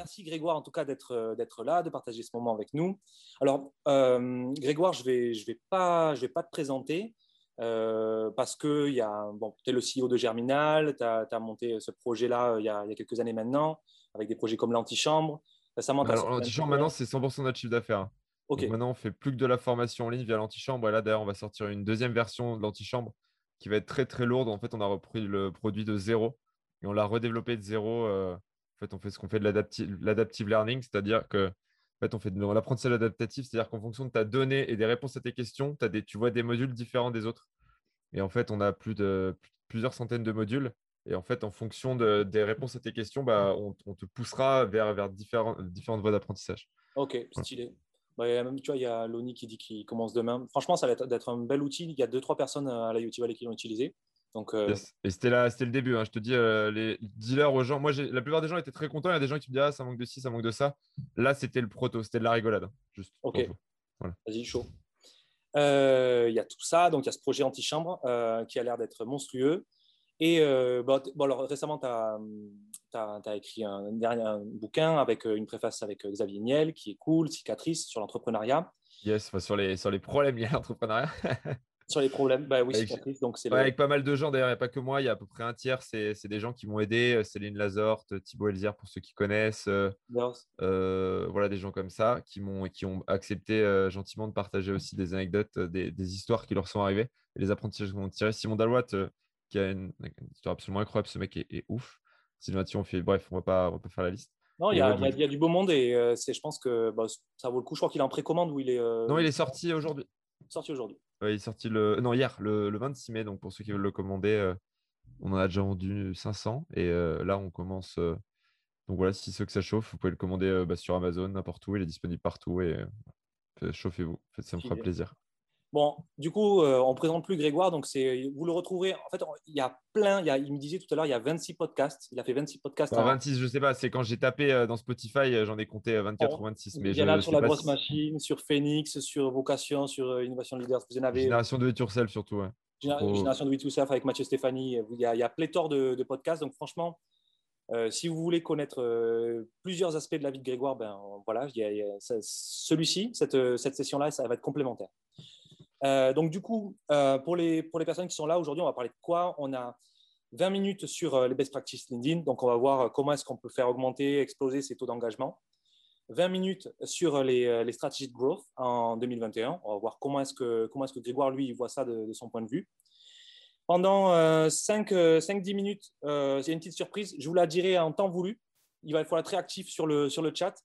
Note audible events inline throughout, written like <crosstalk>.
Merci Grégoire en tout cas d'être d'être là, de partager ce moment avec nous. Alors euh, Grégoire, je vais je vais pas je vais pas te présenter euh, parce que il y a bon, tu es le CEO de Germinal, tu as, monté ce projet-là euh, il, y a quelques années maintenant avec des projets comme l'antichambre. L'antichambre maintenant c'est 100% de notre chiffre d'affaires. Ok. maintenant on fait plus que de la formation en ligne via l'antichambre et là d'ailleurs on va sortir une deuxième version de l'antichambre qui va être très très lourde. En fait on a repris le produit de zéro et on l'a redéveloppé de zéro fait, on fait ce qu'on fait de l'adaptive learning, c'est-à-dire que en fait, on fait de l'apprentissage adaptatif, c'est-à-dire qu'en fonction de ta donnée et des réponses à tes questions, as des, tu vois des modules différents des autres. Et en fait, on a plus de plusieurs centaines de modules. Et en fait, en fonction des réponses à tes questions, bah, on, te poussera vers, vers différentes voies d'apprentissage. Ok, stylé. Bah, tu vois, il y a Loni qui dit qu'il commence demain. Franchement, ça va être, un bel outil. Il y a deux, trois personnes à la YouTube Valley qui l'ont utilisé. Donc, euh, Et c'était le début. Hein. Je te dis, euh, les dealers aux gens, moi, la plupart des gens étaient très contents. Il y a des gens qui me disent, ah, ça manque de ci, ça manque de ça. Là, c'était le proto, c'était de la rigolade. Hein, juste. Ok. Vas-y, chaud. Euh, il y a tout ça. Donc, il y a ce projet antichambre qui a l'air d'être monstrueux. Et bon, alors, récemment, tu as, écrit un, dernier, bouquin avec une préface avec Xavier Niel qui est cool, cicatrice sur l'entrepreneuriat. Yes, sur, les, sur les problèmes liés à l'entrepreneuriat. <laughs> Sur les problèmes, bah oui, avec, donc c'est avec pas mal de gens d'ailleurs, il n'y a pas que moi, il y a à peu près un tiers, c'est des gens qui m'ont aidé, euh, Céline Lazorte, Thibaut Elzière pour ceux qui connaissent, euh, euh, voilà des gens comme ça qui m'ont qui ont accepté gentiment de partager aussi des anecdotes, des, histoires qui leur sont arrivées et les apprentissages qu'on tiré. Simon Dalouat qui a une, histoire absolument incroyable, ce mec est, ouf. Sylvain Thion fait, bref, on va pas on va pas faire la liste. Non, il y, a, du beau monde et c'est, je pense que bah, ça vaut le coup. Je crois qu'il est en précommande où il est. Non, il est sorti aujourd'hui. Sorti aujourd'hui il est sorti le, non, hier, le, 26 mai. Donc, pour ceux qui veulent le commander, euh, on en a déjà vendu 500. Et euh, là, on commence. Euh, donc, voilà, si ceux que ça chauffe, vous pouvez le commander bah, sur Amazon, n'importe où. Il est disponible partout. Et chauffez-vous. Ça me fera plaisir. Bon, du coup, euh, on ne présente plus Grégoire, donc c'est, vous le retrouverez. En fait, il y a plein, il, y a, il me disait tout à l'heure, il y a 26 podcasts. Il a fait 26 podcasts. 26, je ne sais pas, c'est quand j'ai tapé euh, dans Spotify, euh, j'en ai compté 24 ou 26. Mais il y en a sur la grosse machine, sur Phoenix, sur Vocation, sur Innovation Leaders. Vous en avez. Génération de It Yourself surtout. Génération de It Yourself avec Mathieu Stéphanie. Il y a, il y a pléthore de, podcasts. Donc, franchement, si vous voulez connaître plusieurs aspects de la vie de Grégoire, ben voilà, celui-ci, cette, cette session-là, ça va être complémentaire. Euh, donc, du coup, euh, pour, les, pour les personnes qui sont là aujourd'hui, on va parler de quoi? On a 20 minutes sur euh, les best practices LinkedIn. Donc, on va voir comment est-ce qu'on peut faire augmenter, exploser ces taux d'engagement. 20 minutes sur les, les, stratégies de growth en 2021. On va voir comment est-ce que, est que Grégoire, lui, voit ça de, son point de vue. Pendant 5-10 minutes, c'est une petite surprise. Je vous la dirai en temps voulu. Il va falloir être très actif sur le, sur le chat.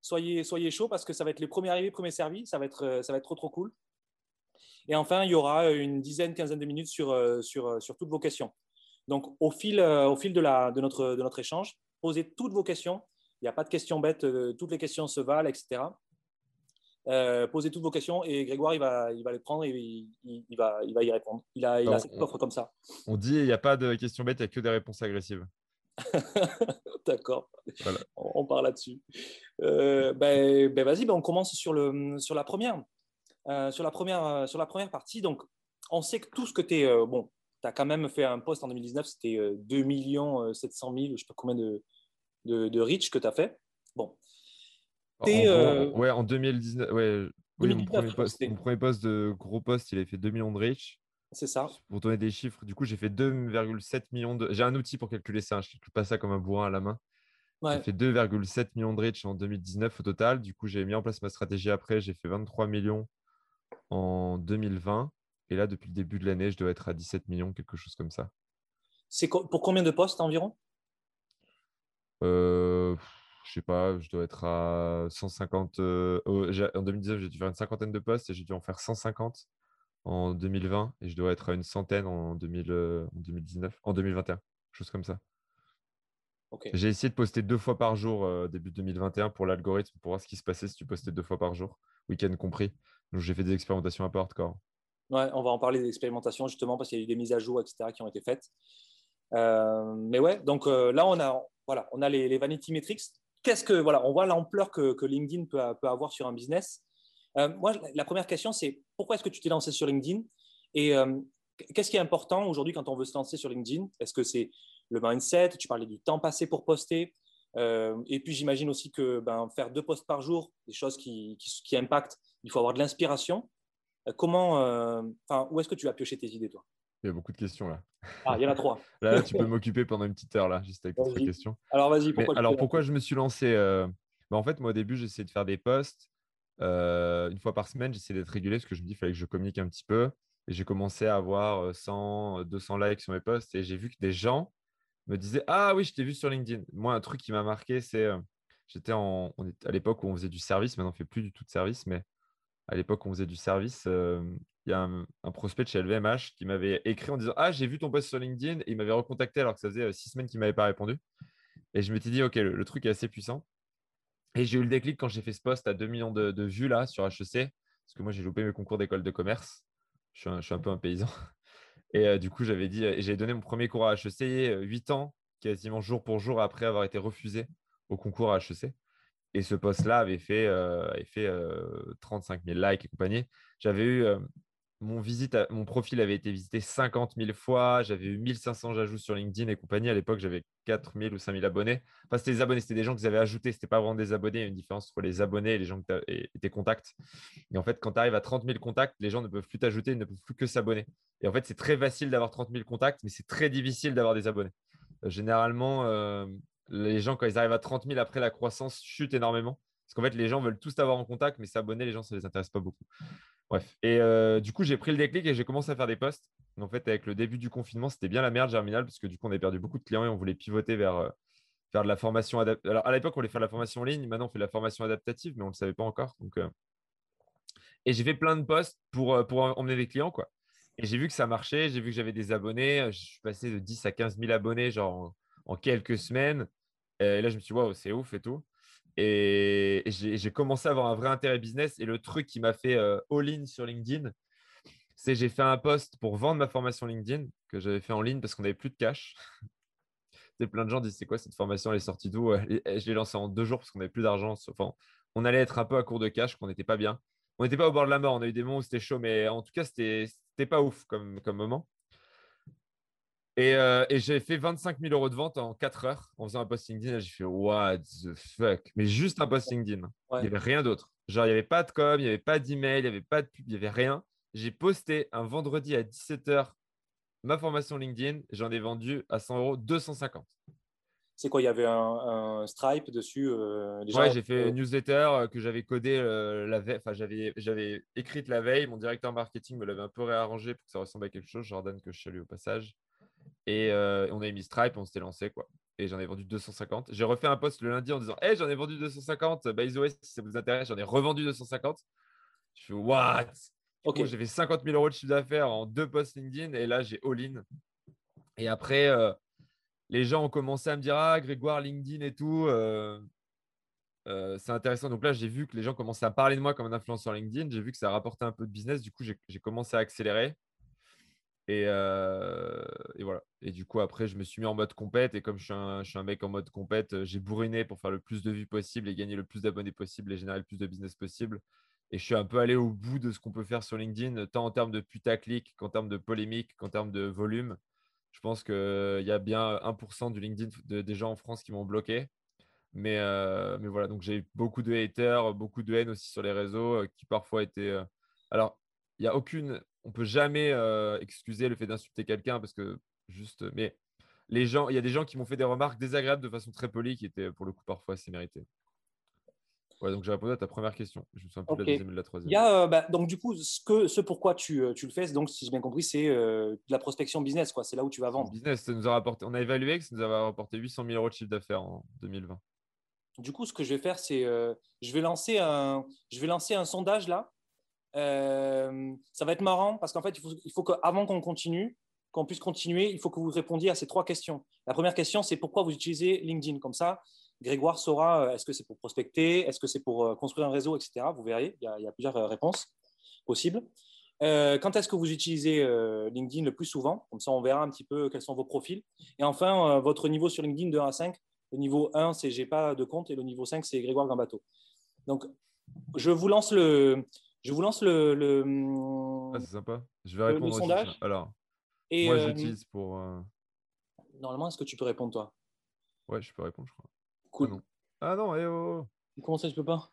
Soyez, soyez chaud parce que ça va être les premiers arrivés, premiers servis. Ça va être, ça va être trop, trop cool. Et enfin, il y aura une dizaine, quinzaine de minutes sur, euh, sur, euh, sur toutes vos questions. Donc, au fil, euh, au fil de, la, de, notre, de notre échange, posez toutes vos questions. Il n'y a pas de questions bêtes, toutes les questions se valent, etc. posez toutes vos questions et Grégoire, il va, il va les prendre et il, il, va, il va y répondre. Il a, il a cette offre comme ça. On dit il n'y a pas de questions bêtes, il n'y a que des réponses agressives. <laughs> D'accord. On, part là-dessus. ben, ben vas-y, ben on commence sur, le, sur la première. Euh, sur, la première, euh, sur la première partie, donc, on sait que tout ce que tu es. Euh, bon, tu as quand même fait un poste en 2019, c'était 2 700 000, je ne sais pas combien de, de, de reach que tu as fait. Bon. ouais, en 2019, ouais, mon, premier poste, mon, premier poste, de gros poste, il avait fait 2 millions de reach. C'est ça. Pour donner des chiffres, du coup, j'ai fait 2,7 millions de. J'ai un outil pour calculer ça, hein, je ne calcule pas ça comme un bourrin à la main. J'ai fait 2,7 millions de reach en 2019 au total. Du coup, j'ai mis en place ma stratégie après. J'ai fait 23 millions en 2020. Et là, depuis le début de l'année, je dois être à 17 millions, quelque chose comme ça. C'est pour combien de postes environ? Euh, Je sais pas, je dois être à 150. Euh, en 2019, j'ai dû faire une cinquantaine de postes et j'ai dû en faire 150 en 2020 et je dois être à une centaine en, 2000, euh, en 2019, en 2021, chose comme ça. J'ai essayé de poster deux fois par jour euh, début 2021 pour l'algorithme, pour voir ce qui se passait si tu postais deux fois par jour, week-end compris. J'ai fait des expérimentations un peu hardcore. Ouais, on va en parler des expérimentations justement parce qu'il y a eu des mises à jour, etc., qui ont été faites. Euh, mais ouais, donc euh, là, on a, voilà, on a les, vanity metrics. Qu'est-ce que, voilà, on voit l'ampleur que, LinkedIn peut, avoir sur un business. moi, la première question, c'est pourquoi est-ce que tu t'es lancé sur LinkedIn? Et qu'est-ce qui est important aujourd'hui quand on veut se lancer sur LinkedIn? Est-ce que c'est le mindset, tu parlais du temps passé pour poster. Euh, et puis j'imagine aussi que ben, faire deux posts par jour, des choses qui, impactent, il faut avoir de l'inspiration. Euh, comment, euh, où est-ce que tu as pioché tes idées, toi? Il y a beaucoup de questions là. Ah, il y en a trois. <laughs> là, tu peux m'occuper pendant une petite heure là, juste avec tes questions. Alors vas-y. Pourquoi, alors pourquoi je me suis lancé ben, En fait, moi au début, j'essayais de faire des posts. une fois par semaine, j'essayais d'être régulier parce que je me dis qu'il fallait que je communique un petit peu. Et j'ai commencé à avoir 100, 200 likes sur mes posts et j'ai vu que des gens me disait Ah oui, je t'ai vu sur LinkedIn. Moi, un truc qui m'a marqué, c'est euh, j'étais en, on à l'époque où on faisait du service, maintenant on ne fait plus du tout de service, mais à l'époque on faisait du service, euh, il y a un, prospect chez LVMH qui m'avait écrit en disant Ah, j'ai vu ton post sur LinkedIn et il m'avait recontacté alors que ça faisait euh, six semaines qu'il ne m'avait pas répondu. Et je m'étais dit Ok, le, truc est assez puissant. Et j'ai eu le déclic quand j'ai fait ce post à 2 millions de, vues là sur HEC, parce que moi j'ai loupé mes concours d'école de commerce. Je suis, un, peu un paysan. Et euh, du coup, j'avais dit, j'ai donné mon premier cours à HEC 8 euh, ans, quasiment jour pour jour après avoir été refusé au concours à HEC. Et ce poste-là avait fait, euh, avait fait 35 000 likes et compagnie. J'avais eu mon, visite mon profil avait été visité 50 000 fois. J'avais eu 1500 ajouts sur LinkedIn et compagnie. À l'époque, j'avais 4 000 ou 5 000 abonnés. Enfin, c'était des abonnés, c'était des gens qu'ils avaient ajoutés. Ce n'était pas vraiment des abonnés. Il y a une différence entre les abonnés et les gens que et, tes contacts. Et en fait, quand tu arrives à 30 000 contacts, les gens ne peuvent plus t'ajouter, ils ne peuvent plus que s'abonner. Et en fait, c'est très facile d'avoir 30 000 contacts, mais c'est très difficile d'avoir des abonnés. Euh, généralement, euh, les gens, quand ils arrivent à 30 000 après la croissance, chutent énormément. Parce qu'en fait, les gens veulent tous t'avoir en contact, mais s'abonner, les gens, ça ne les intéresse pas beaucoup. Bref. Et euh, du coup, j'ai pris le déclic et j'ai commencé à faire des posts. En fait, avec le début du confinement, c'était bien la merde Germinal parce que du coup, on a perdu beaucoup de clients et on voulait pivoter vers euh, faire de la formation adaptative. Alors, à l'époque, on voulait faire de la formation en ligne. Maintenant, on fait de la formation adaptative, mais on ne le savait pas encore. Euh, Et j'ai fait plein de posts pour, pour emmener des clients. quoi. Et j'ai vu que ça marchait. J'ai vu que j'avais des abonnés. Je suis passé de 10 à 15 000 abonnés genre en, quelques semaines. Et là, je me suis dit, waouh, c'est ouf et tout. Et j'ai commencé à avoir un vrai intérêt business. Et le truc qui m'a fait euh, all-in sur LinkedIn, c'est j'ai fait un post pour vendre ma formation LinkedIn que j'avais fait en ligne parce qu'on n'avait plus de cash. <laughs> plein de gens disent c'est quoi cette formation? Elle est sortie d'où? Je l'ai lancée en deux jours parce qu'on n'avait plus d'argent. Enfin, on allait être un peu à court de cash, qu'on n'était pas bien. On n'était pas au bord de la mort. On a eu des moments où c'était chaud, mais en tout cas, c'était pas ouf comme moment. Euh, et, j'ai fait 25 000 euros de vente en 4 heures en faisant un post LinkedIn. J'ai fait What the fuck? Mais juste un post LinkedIn. Il n'y avait rien d'autre. Genre, il n'y avait pas de com, il n'y avait pas d'email, il n'y avait pas de pub, il n'y avait rien. J'ai posté un vendredi à 17h ma formation LinkedIn. J'en ai vendu à 100 euros 250. C'est quoi Il y avait un, Stripe dessus euh, Ouais, j'ai fait une newsletter euh, que j'avais codé la veille. Enfin, j'avais, j'avais écrite la veille. Mon directeur marketing me l'avait un peu réarrangé pour que ça ressemble à quelque chose. Jordan, que je salue au passage. Et euh, on avait mis Stripe, on s'était lancé quoi. Et j'en ai vendu 250. J'ai refait un post le lundi en disant Hey, j'en ai vendu 250. By the way, si ça vous intéresse, j'en ai revendu 250. Je fais What? Ok. J'ai fait 50 000 euros de chiffre d'affaires en deux posts LinkedIn et là, j'ai all-in. Et après, euh, les gens ont commencé à me dire Ah, Grégoire, LinkedIn et tout. Euh, c'est intéressant. Donc là, j'ai vu que les gens commençaient à parler de moi comme un influenceur LinkedIn. J'ai vu que ça rapportait un peu de business. Du coup, j'ai commencé à accélérer. Euh, et, voilà. Et du coup, après, je me suis mis en mode compète. Et comme je suis un, mec en mode compète, euh, j'ai bourriné pour faire le plus de vues possible et gagner le plus d'abonnés possible et générer le plus de business possible. Et je suis un peu allé au bout de ce qu'on peut faire sur LinkedIn, tant en termes de putaclic qu'en termes de polémique, qu'en termes de volume. Je pense qu'il y a bien 1% du LinkedIn des gens en France qui m'ont bloqué. Euh, mais voilà, donc j'ai eu beaucoup de haters, beaucoup de haine aussi sur les réseaux qui parfois étaient. Alors, il n'y a aucune on peut jamais euh, excuser le fait d'insulter quelqu'un parce que juste. Mais les gens, il y a des gens qui m'ont fait des remarques désagréables de façon très polie qui étaient pour le coup parfois assez méritées. Ouais, donc j'ai répondu à ta première question. Je me souviens plus de la deuxième et de la troisième. Il y a, euh, bah, donc du coup, ce, que, ce pourquoi tu, euh, tu le fais, donc si j'ai bien compris, c'est de la prospection business. quoi. C'est là où tu vas vendre. Business, ça nous a rapporté, on a évalué que ça nous a rapporté 800 000 euros de chiffre d'affaires en 2020. Du coup, ce que je vais faire, c'est je vais lancer un, je vais lancer un sondage là euh, ça va être marrant parce qu'en fait, il faut, qu'avant qu'on continue, qu'on puisse continuer, il faut que vous répondiez à ces trois questions. La première question, c'est pourquoi vous utilisez LinkedIn Comme ça, Grégoire saura est-ce que c'est pour prospecter, est-ce que c'est pour construire un réseau, etc. Vous verrez, il y a, plusieurs réponses possibles. quand est-ce que vous utilisez LinkedIn le plus souvent? Comme ça, on verra un petit peu quels sont vos profils. Et enfin, votre niveau sur LinkedIn de 1 à 5. Le niveau 1, c'est j'ai pas de compte et le niveau 5, c'est Grégoire Gambato. Donc, je vous lance le, je vous lance le. ah, c'est sympa. Je vais répondre. Le, sondage. Alors, et, moi, euh, j'utilise pour. Euh, Normalement, est-ce que tu peux répondre, toi? Ouais, je peux répondre, je crois. Cool. Ah non, ah eh oh, oh. Comment ça, je peux pas?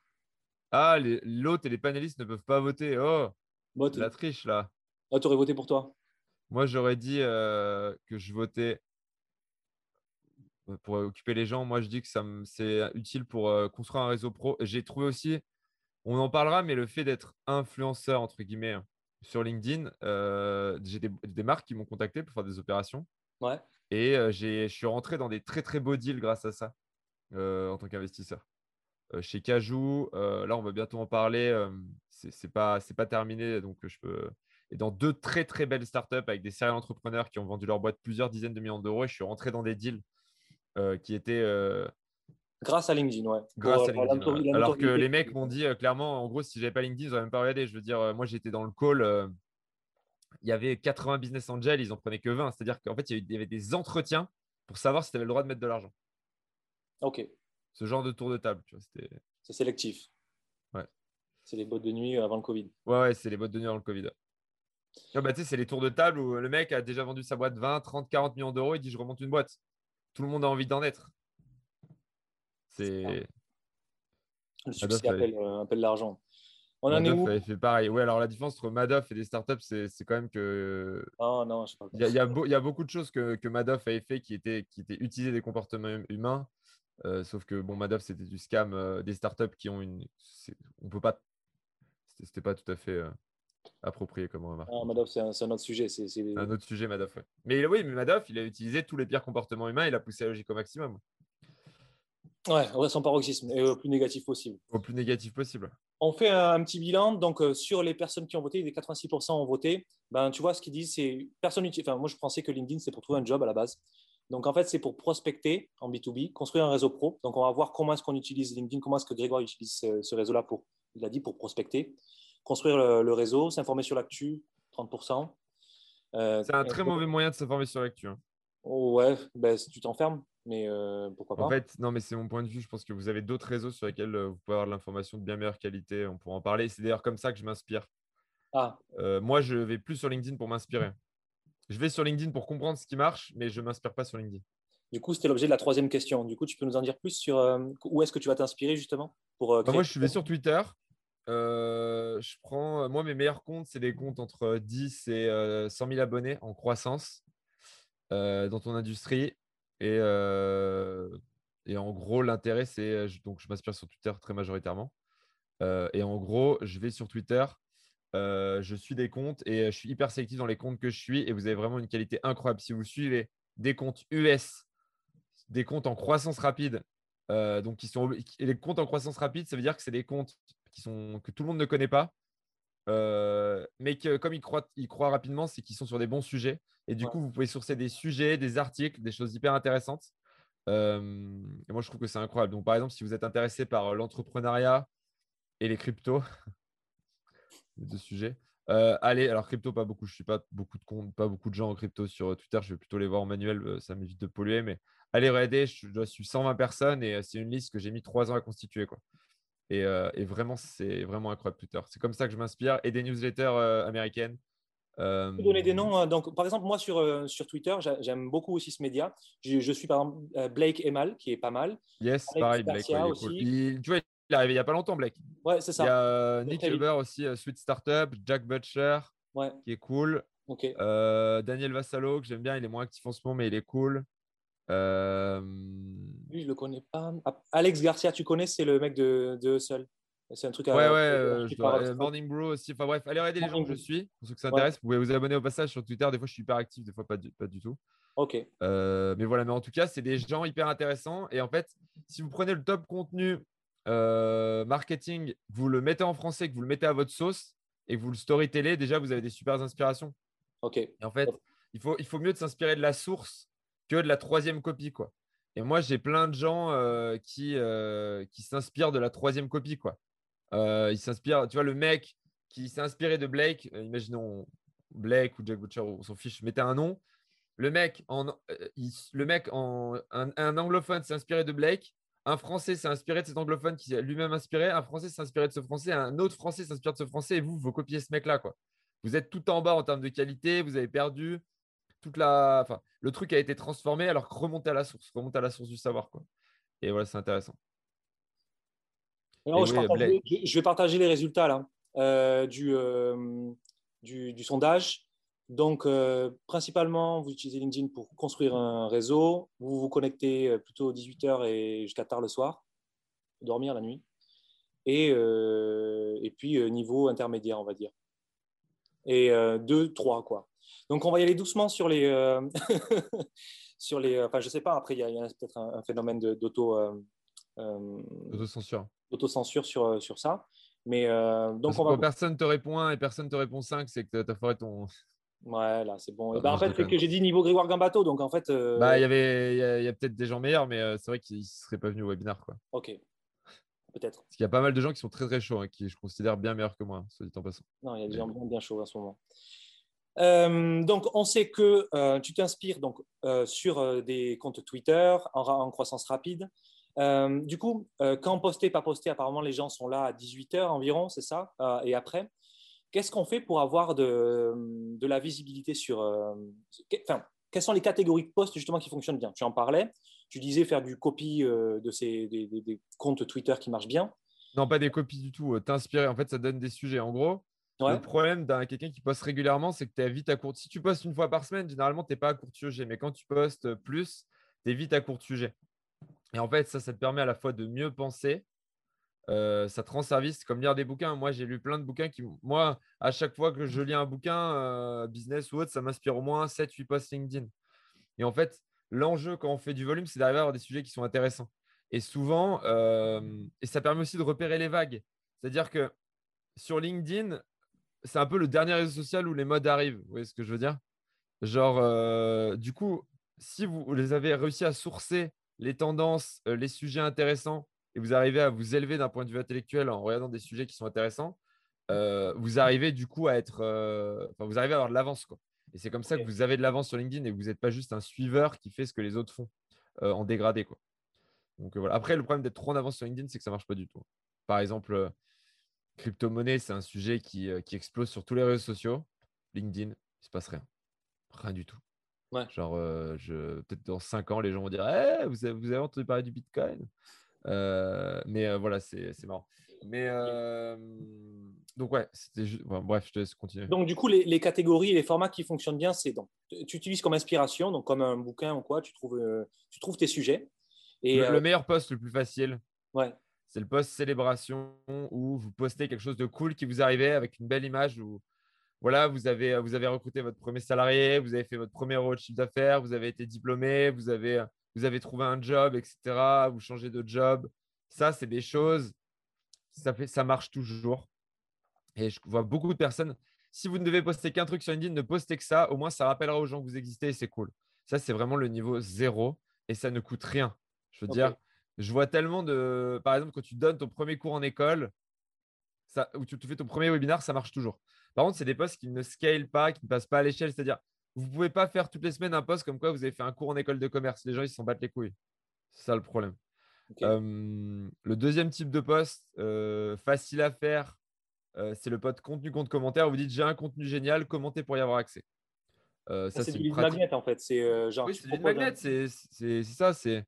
Ah, l'autre et les panélistes ne peuvent pas voter. Oh La triche, là. Ah, tu aurais voté pour toi Moi, j'aurais dit euh, que je votais pour occuper les gens. Moi, je dis que c'est utile pour construire un réseau pro. J'ai trouvé aussi on en parlera, mais le fait d'être influenceur, entre guillemets, sur LinkedIn, euh, j'ai des, marques qui m'ont contacté pour faire des opérations. Ouais. Et euh, je suis rentré dans des très, très beaux deals grâce à ça euh, en tant qu'investisseur. chez Cajou, là, on va bientôt en parler. c'est pas, pas terminé. Donc, je peux. Et dans deux très, très belles startups avec des serial entrepreneurs qui ont vendu leur boîte plusieurs dizaines de millions d'euros, je suis rentré dans des deals qui étaient Grâce à LinkedIn, ouais. Grâce à LinkedIn, Alors que les mecs m'ont dit euh, clairement, en gros, si j'avais pas LinkedIn, ils n'auraient même pas regardé. Je veux dire, euh, moi, j'étais dans le call. Euh, il y avait 80 business angels, ils en prenaient que 20. C'est-à-dire qu'en fait, il y avait des entretiens pour savoir si tu avais le droit de mettre de l'argent. Ok. Ce genre de tour de table, tu vois. C'est sélectif. Ouais. C'est les bottes de nuit avant le Covid. Ouais, ouais, c'est les bottes de nuit avant le Covid. bah, c'est les tours de table où le mec a déjà vendu sa boîte 20, 30, 40 millions d'euros. Il dit Je remonte une boîte. Tout le monde a envie d'en être. C'est. Le succès euh, appelle, l'argent. On Madoff en est où? fait pareil. Ouais, alors la différence entre Madoff et des startups, c'est quand même que. Oh, non, je il, y a, il, y a il y, a beaucoup de choses que, que Madoff avait fait qui étaient, qui étaient utiliser des comportements humains. Euh, sauf que bon, Madoff, c'était du scam euh, des startups qui ont une. On peut pas. C'était pas tout à fait approprié comme remarque. Ah, Madoff, c'est un, un, autre sujet. C'est un autre sujet, Madoff. Ouais. Mais oui, mais Madoff, il a utilisé tous les pires comportements humains. Il a poussé la logique au maximum. Ouais, en paroxysme et au plus négatif possible. Au plus négatif possible. On fait un, petit bilan. Donc, euh, sur les personnes qui ont voté, les 86% ont voté. Ben, tu vois, ce qu'ils disent, c'est personne Enfin, moi, je pensais que LinkedIn, c'est pour trouver un job à la base. Donc, en fait, c'est pour prospecter en B2B, construire un réseau pro. Donc, on va voir comment est-ce qu'on utilise LinkedIn, comment est-ce que Grégoire utilise ce, réseau-là pour, il a dit, pour prospecter. Construire le, réseau, s'informer sur l'actu, 30%. Euh, c'est un très mauvais moyen de s'informer sur l'actu. Hein. ouais, ben, tu t'enfermes. Mais euh, pourquoi pas? En fait, non, mais c'est mon point de vue. Je pense que vous avez d'autres réseaux sur lesquels vous pouvez avoir de l'information de bien meilleure qualité. On pourra en parler. C'est d'ailleurs comme ça que je m'inspire. Ah. Euh, moi, je vais plus sur LinkedIn pour m'inspirer. Je vais sur LinkedIn pour comprendre ce qui marche, mais je ne m'inspire pas sur LinkedIn. Du coup, c'était l'objet de la troisième question. Du coup, tu peux nous en dire plus sur où est-ce que tu vas t'inspirer justement pour bah, Moi, je vais sur Twitter. je prends, moi, mes meilleurs comptes, c'est des comptes entre 10 et 100 000 abonnés en croissance dans ton industrie. Et, euh, et en gros, l'intérêt, c'est. Donc, je m'inspire sur Twitter très majoritairement. Euh, et en gros, je vais sur Twitter, euh, je suis des comptes et je suis hyper sélectif dans les comptes que je suis. Et vous avez vraiment une qualité incroyable. Si vous suivez des comptes US, des comptes en croissance rapide, donc qui sont et les comptes en croissance rapide, ça veut dire que c'est des comptes qui sont que tout le monde ne connaît pas, mais que comme ils croient, ils croient rapidement, c'est qu'ils sont sur des bons sujets. Et du coup, vous pouvez sourcer des sujets, des articles, des choses hyper intéressantes. et moi, je trouve que c'est incroyable. Donc, par exemple, si vous êtes intéressé par l'entrepreneuriat et les cryptos, <laughs> les deux sujets, allez, alors crypto, pas beaucoup. Je ne suis pas beaucoup de comptes, pas beaucoup de gens en crypto sur Twitter. Je vais plutôt les voir en manuel. Ça m'évite de polluer. Mais allez, regardez, je, je suis 120 personnes et c'est une liste que j'ai mis trois ans à constituer. Quoi. Euh, et, vraiment, c'est vraiment incroyable Twitter. C'est comme ça que je m'inspire. Et des newsletters euh, américaines. Euh... donner des noms. Hein. Donc, par exemple, moi sur, euh, sur Twitter, j'aime beaucoup aussi ce média. Je, suis par exemple Blake Emal, qui est pas mal. Yes, pareil, Blake. aussi. tu vois, il est arrivé il n'y a pas longtemps, Blake. Ouais, c'est ça. Il y a Nick Huber aussi, Sweet Startup, Jack Butcher, qui est cool. Daniel Vassalo, que j'aime bien, il est moins actif en ce moment, mais il est cool. Euh... Lui, je le connais pas. Ah, Alex Garcia, tu connais, c'est le mec de, de Hustle. C'est un truc à. Ouais, ouais, euh, euh, Morning Bro aussi. Enfin bref, allez regarder les gens que je suis. Pour ceux que ça intéresse, vous pouvez vous abonner au passage sur Twitter. Des fois, je suis hyper actif, des fois, pas du, pas du tout. Ok. Euh, mais voilà, mais en tout cas, c'est des gens hyper intéressants. Et en fait, si vous prenez le top contenu marketing, vous le mettez en français, que vous le mettez à votre sauce et que vous le storytellez, déjà, vous avez des super inspirations. Ok. Et en fait, il faut, il faut mieux de s'inspirer de la source que de la troisième copie. Quoi. Et moi, j'ai plein de gens euh, qui, euh, qui s'inspirent de la troisième copie. Quoi. Euh, ils s'inspirent, tu vois, le mec qui s'est inspiré de Blake, imaginons Blake ou Jack Butcher, on s'en fiche, mettez un nom. Le mec, le mec en, un, anglophone s'est inspiré de Blake, un français s'est inspiré de cet anglophone qui s'est lui-même inspiré, un français s'est inspiré de ce français, un autre français s'inspire de ce français, et vous, vous copiez ce mec-là. quoi. Vous êtes tout en bas en termes de qualité, vous avez perdu toute la. Enfin, le truc a été transformé, alors que remonter à la source, remonter à la source du savoir. Quoi. Et voilà, c'est intéressant. je, vais partager les résultats là, euh, du, euh, du, sondage. Donc, euh, principalement, vous utilisez LinkedIn pour construire un réseau. Vous vous connectez plutôt 18h et jusqu'à tard le soir, dormir la nuit. Et, et puis, niveau intermédiaire, on va dire. Et 2, 3, quoi. Donc, on va y aller doucement sur les. Euh, <laughs> sur les enfin, je ne sais pas, après, il y a, peut-être un, phénomène d'auto. Euh, euh censure D'autocensure sur, sur ça. Mais donc, on va... personne te répond 1 et personne te répond 5, c'est que tu as foiré ton. Ouais, là, c'est bon. Bah, en fait, c'est que j'ai dit niveau Grégoire Gambato, donc en fait. Bah, il y avait, il y a, peut-être des gens meilleurs, mais c'est vrai qu'ils ne seraient pas venus au webinaire, quoi. Ok. Peut-être. Parce qu'il y a pas mal de gens qui sont très très chauds, hein, qui je considère bien meilleurs que moi, soit dit en passant. Non, il y a des gens bien, bien chauds en ce moment. Euh, donc, on sait que euh, tu t'inspires donc euh, sur des comptes Twitter en, croissance rapide. du coup, quand poster, pas poster, apparemment les gens sont là à 18 heures environ, c'est ça Et après, qu'est-ce qu'on fait pour avoir de, la visibilité sur. enfin, quelles sont les catégories de posts justement qui fonctionnent bien? Tu en parlais. Tu disais faire du copy de ces des, comptes Twitter qui marchent bien. Non, pas des copies du tout. T'inspirer, en fait, ça donne des sujets. En gros, le problème d'un quelqu'un qui poste régulièrement, c'est que tu es vite à court. Si tu postes une fois par semaine, généralement, tu n'es pas à court sujet. Mais quand tu postes plus, tu es vite à court sujet. Et en fait, ça, ça te permet à la fois de mieux penser. Euh, ça te rend service, comme lire des bouquins. Moi, j'ai lu plein de bouquins qui, moi, à chaque fois que je lis un bouquin, euh, business ou autre, ça m'inspire au moins 7-8 posts LinkedIn. Et en fait, l'enjeu quand on fait du volume, c'est d'arriver à avoir des sujets qui sont intéressants. Et souvent, euh, et ça permet aussi de repérer les vagues. C'est-à-dire que sur LinkedIn, c'est un peu le dernier réseau social où les modes arrivent. Vous voyez ce que je veux dire? Genre, euh, du coup, si vous les avez réussi à sourcer les tendances, euh, les sujets intéressants, et vous arrivez à vous élever d'un point de vue intellectuel en regardant des sujets qui sont intéressants, euh, vous arrivez du coup à être, enfin, vous arrivez à avoir de l'avance, quoi. Et c'est comme ça que vous avez de l'avance sur LinkedIn et vous n'êtes pas juste un suiveur qui fait ce que les autres font en dégradé, quoi. Donc voilà. Après, le problème d'être trop en avance sur LinkedIn, c'est que ça marche pas du tout. Par exemple, Crypto-monnaie, c'est un sujet qui, euh, qui, explose sur tous les réseaux sociaux. LinkedIn, il ne se passe rien. Rien du tout. Genre, euh, je... peut-être dans 5 ans, les gens vont dire «Eh, vous, avez, vous avez entendu parler du Bitcoin? Euh, Mais voilà, c'est marrant. Mais donc, ouais, c'était juste. bref, je te laisse continuer. Donc, du coup, les, les, catégories et les formats qui fonctionnent bien, c'est donc tu utilises comme inspiration, donc comme un bouquin ou quoi, tu trouves, tu trouves tes sujets. Et, le, le meilleur poste, le plus facile. Ouais c'est le post célébration où vous postez quelque chose de cool qui vous arrivait avec une belle image où voilà, vous avez, vous avez recruté votre premier salarié, vous avez fait votre premier euro de chiffre d'affaires, vous avez été diplômé, vous avez, vous avez trouvé un job, etc. Vous changez de job. Ça, c'est des choses, ça, fait, ça marche toujours. Et je vois beaucoup de personnes. Si vous ne devez poster qu'un truc sur LinkedIn, ne postez que ça. Au moins, ça rappellera aux gens que vous existez et c'est cool. Ça, c'est vraiment le niveau zéro et ça ne coûte rien. Je veux dire, je vois tellement de. Par exemple, quand tu donnes ton premier cours en école, ça, ou tu, fais ton premier webinaire, ça marche toujours. Par contre, c'est des postes qui ne scalent pas, qui ne passent pas à l'échelle. C'est-à-dire, vous ne pouvez pas faire toutes les semaines un poste comme quoi vous avez fait un cours en école de commerce. Les gens, ils s'en battent les couilles. C'est ça le problème. le deuxième type de poste, euh, facile à faire, euh, c'est le poste contenu contre commentaire. Vous dites j'ai un contenu génial, commentez pour y avoir accès. Euh, ça, c'est du magnet en fait. C'est genre. Oui, c'est du magnet. C'est ça. C'est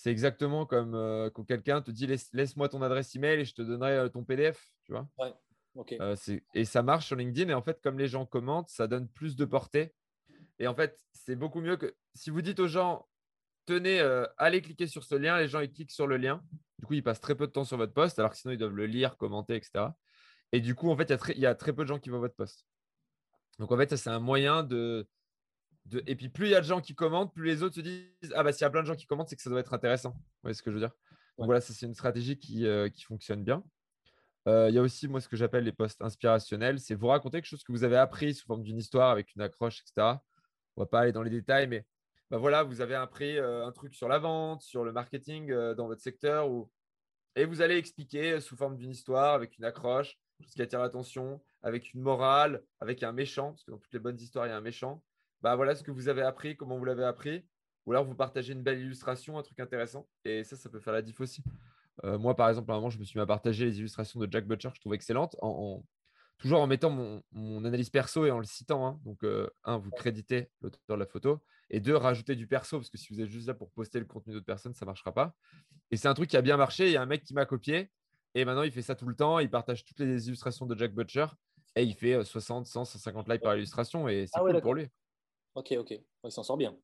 c'est exactement comme euh, quand quelqu'un te dit laisse-moi ton adresse email et je te donnerai euh, ton PDF, tu vois. Euh, et ça marche sur LinkedIn. Et en fait, comme les gens commentent, ça donne plus de portée. Et en fait, c'est beaucoup mieux que si vous dites aux gens tenez, allez cliquer sur ce lien, les gens ils cliquent sur le lien. Du coup, ils passent très peu de temps sur votre poste, alors que sinon ils doivent le lire, commenter, etc. Et du coup, en fait, il y, y, a très peu de gens qui voient votre poste. Donc en fait, ça c'est un moyen de et puis, plus il y a de gens qui commentent, plus les autres se disent Ah, bah, s'il y a plein de gens qui commentent, c'est que ça doit être intéressant. Vous voyez ce que je veux dire? Donc, voilà, c'est une stratégie qui, euh, qui fonctionne bien. Euh, il y a aussi, moi, ce que j'appelle les posts inspirationnels c'est vous raconter quelque chose que vous avez appris sous forme d'une histoire avec une accroche, etc. on va pas aller dans les détails, mais bah voilà, vous avez appris un truc sur la vente, sur le marketing dans votre secteur, et vous allez expliquer sous forme d'une histoire, avec une accroche, ce qui attire l'attention, avec une morale, avec un méchant, parce que dans toutes les bonnes histoires, il y a un méchant. Bah voilà ce que vous avez appris, comment vous l'avez appris. Ou alors vous partagez une belle illustration, un truc intéressant. Et ça, ça peut faire la diff aussi. moi, par exemple, à un moment, je me suis mis à partager les illustrations de Jack Butcher que je trouve excellentes, en, toujours en mettant mon, analyse perso et en le citant. Hein. Donc, un, vous créditez l'auteur de la photo. Et deux, rajouter du perso, parce que si vous êtes juste là pour poster le contenu d'autres personnes, ça ne marchera pas. Et c'est un truc qui a bien marché. Il y a un mec qui m'a copié. Et maintenant, il fait ça tout le temps. Il partage toutes les illustrations de Jack Butcher. Et il fait 60, 100, 150 likes par illustration. Et c'est ah cool pour lui. Ok, ok. Il s'en sort bien.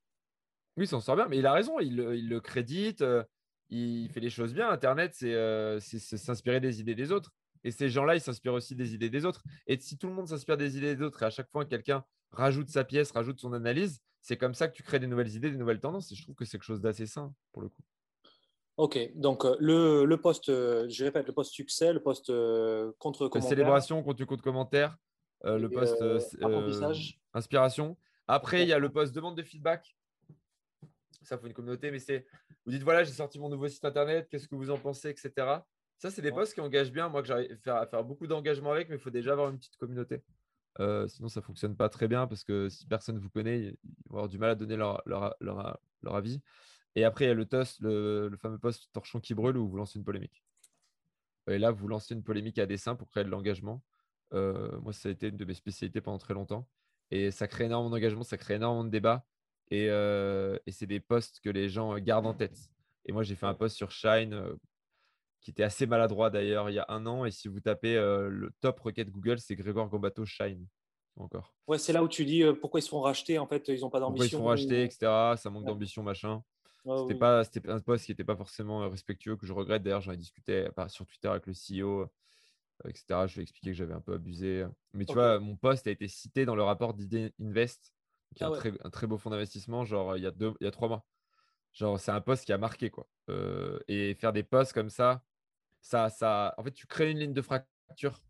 Oui, il s'en sort bien. Mais il a raison. Il, le crédite. il fait les choses bien. Internet, c'est s'inspirer des idées des autres. Et ces gens-là, ils s'inspirent aussi des idées des autres. Et si tout le monde s'inspire des idées des autres et à chaque fois quelqu'un rajoute sa pièce, rajoute son analyse, c'est comme ça que tu crées des nouvelles idées, des nouvelles tendances. Et je trouve que c'est quelque chose d'assez sain pour le coup. Ok, donc euh, le, le poste, euh, je répète, le poste succès, le poste euh, contre commentaire. Célébration, contre compte commentaire, le poste inspiration. Après, il y a le poste demande de feedback. Ça, faut une communauté, mais c'est vous dites voilà, j'ai sorti mon nouveau site internet, qu'est-ce que vous en pensez, etc. Ça, c'est des postes qui engagent bien. Moi, que j'arrive à faire, beaucoup d'engagement avec, mais il faut déjà avoir une petite communauté. Euh, sinon, ça ne fonctionne pas très bien parce que si personne ne vous connaît, ils vont avoir du mal à donner leur, avis. Et après, il y a le toast, le, fameux poste torchon qui brûle où vous lancez une polémique. Et là, vous lancez une polémique à dessin pour créer de l'engagement. Euh, moi, ça a été une de mes spécialités pendant très longtemps. Et ça crée énormément d'engagement, ça crée énormément de débats. Et, euh, et c'est des posts que les gens gardent en tête. Et moi, j'ai fait un post sur Shine qui était assez maladroit d'ailleurs il y a un an. Et si vous tapez le top requête Google, c'est Grégoire Gombato Shine. Encore. Ouais, c'est là où tu dis pourquoi ils se font racheter, en fait, ils n'ont pas d'ambition. Pourquoi ils se font racheter, etc. Ça manque d'ambition, machin. c'était pas, c'était un post qui n'était pas forcément respectueux, que je regrette. D'ailleurs, j'en ai discuté sur Twitter avec le CEO, etc. Je lui ai expliqué que j'avais un peu abusé. Mais tu vois, mon post a été cité dans le rapport d'Idée Invest, qui est ah un, très, beau fonds d'investissement, genre il y, a deux, il y a trois mois. Genre, c'est un post qui a marqué, quoi. et faire des posts comme ça, ça, ça, en fait, tu crées une ligne de fracture.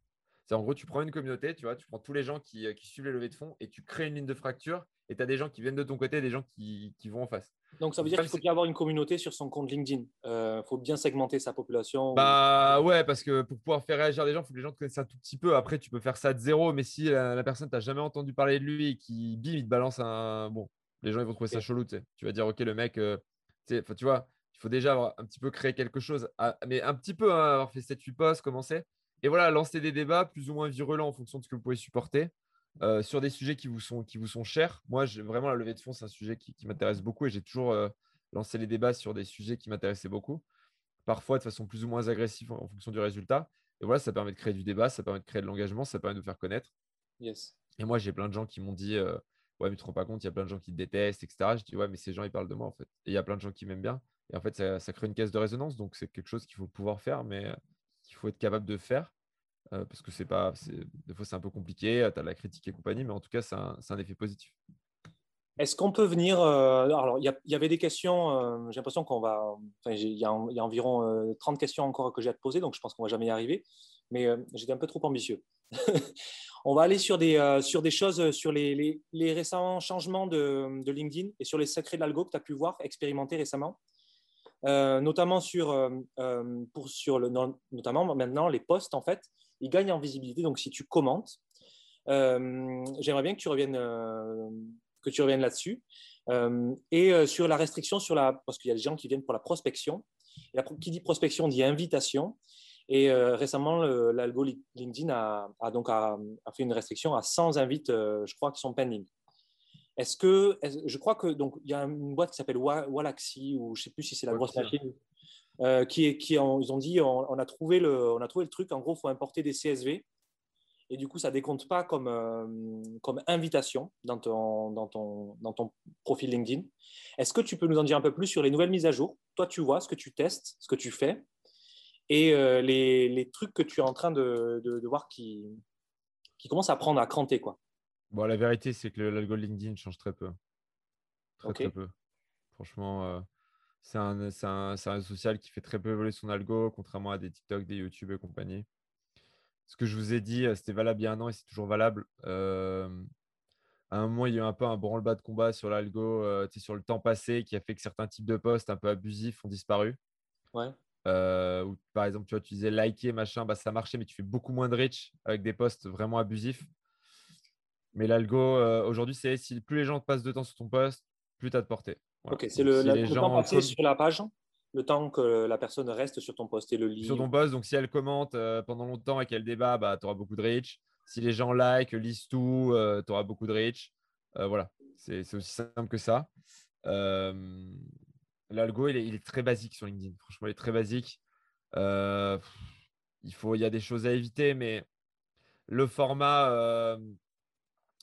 C'est en gros, tu prends une communauté, tu vois, tu prends tous les gens qui, qui suivent les levées de fonds et tu crées une ligne de fracture et tu as des gens qui viennent de ton côté et des gens qui, qui vont en face. Donc, ça veut dire qu'il faut bien avoir une communauté sur son compte LinkedIn. Il euh, faut bien segmenter sa population. Bah ouais, parce que pour pouvoir faire réagir les gens, il faut que les gens te connaissent un tout petit peu. Après, tu peux faire ça de zéro, mais si la, personne, tu jamais entendu parler de lui et qui, bim, il te balance un. Bon, les gens, ils vont trouver ça chelou, tu sais. Tu vas dire, OK, le mec, euh, tu vois, il faut déjà avoir un petit peu créé quelque chose, mais un petit peu hein, avoir fait 7-8 posts, commencer. Et voilà, lancer des débats plus ou moins virulents en fonction de ce que vous pouvez supporter euh, sur des sujets qui vous sont, qui vous sont chers. Moi, vraiment, la levée de fonds, c'est un sujet qui, m'intéresse beaucoup et j'ai toujours euh, lancé les débats sur des sujets qui m'intéressaient beaucoup, parfois de façon plus ou moins agressive en, fonction du résultat. Et voilà, ça permet de créer du débat, ça permet de créer de l'engagement, ça permet de vous faire connaître. Yes. Et moi, j'ai plein de gens qui m'ont dit euh, Ouais, mais tu te rends pas compte, il y a plein de gens qui te détestent, etc. Je dis Ouais, mais ces gens, ils parlent de moi, en fait. Et il y a plein de gens qui m'aiment bien. Et en fait, ça, crée une caisse de résonance. Donc, c'est quelque chose qu'il faut pouvoir faire, mais qu'il faut être capable de faire. Euh, parce que c'est pas, des fois, c'est un peu compliqué. Tu as la critique et compagnie, mais en tout cas, c'est un, effet positif. Est-ce qu'on peut venir euh, Alors, il y, avait des questions. Euh, j'ai l'impression qu'on va. il y, a environ 30 questions encore que j'ai à te poser, donc je pense qu'on va jamais y arriver. Mais j'étais un peu trop ambitieux. <laughs> on va aller sur des, choses, sur les, récents changements de, de, LinkedIn et sur les secrets de l'algo que tu as pu voir, expérimenter récemment. Euh, notamment sur, euh, euh, pour, sur le, notamment maintenant les posts, en fait, ils gagnent en visibilité. Donc, si tu commentes, j'aimerais bien que tu reviennes, que tu reviennes là-dessus. et sur la restriction, sur la, parce qu'il y a des gens qui viennent pour la prospection. Qui dit prospection dit invitation. Et récemment, l'algo LinkedIn a, a donc a, fait une restriction à 100 invites, je crois, qui sont pending. Est-ce que, je crois que donc il y a une boîte qui s'appelle Walaxy ou je sais plus si c'est la grosse machine euh, qui est, qui ils ont dit on, a trouvé le, on a trouvé le truc. En gros, il faut importer des CSV et du coup, ça décompte pas comme euh, comme invitation dans ton dans ton dans ton profil LinkedIn. Est-ce que tu peux nous en dire un peu plus sur les nouvelles mises à jour? Toi, tu vois ce que tu testes, ce que tu fais et euh, les, les, trucs que tu es en train de, de, voir qui qui commencent à prendre à cranter quoi. Bon, la vérité, c'est que l'algo LinkedIn change très peu. Très, très peu. Franchement, euh, c'est un, un, réseau social qui fait très peu évoluer son algo, contrairement à des TikTok, des YouTube et compagnie. Ce que je vous ai dit, euh, c'était valable il y a un an et c'est toujours valable. Euh, À un moment, il y a eu un peu un branle-bas de combat sur l'algo, sur le temps passé, qui a fait que certains types de posts un peu abusifs ont disparu. Ouais. par exemple, tu vois, tu disais liker, machin, bah, ça marchait, mais tu fais beaucoup moins de reach avec des posts vraiment abusifs. Mais l'algo, aujourd'hui, c'est si plus les gens passent de temps sur ton post, plus tu as de portée. Ok, c'est le, temps passé sur la page, le temps que la personne reste sur ton post et le lit. Sur ton post, donc si elle commente pendant longtemps et qu'elle débat, bah, tu auras beaucoup de reach. Si les gens like, lisent tout, tu auras beaucoup de reach. voilà, c'est aussi simple que ça. L'algo, il, il, est très basique sur LinkedIn. Franchement, il est très basique. il, faut, il y a des choses à éviter, mais le format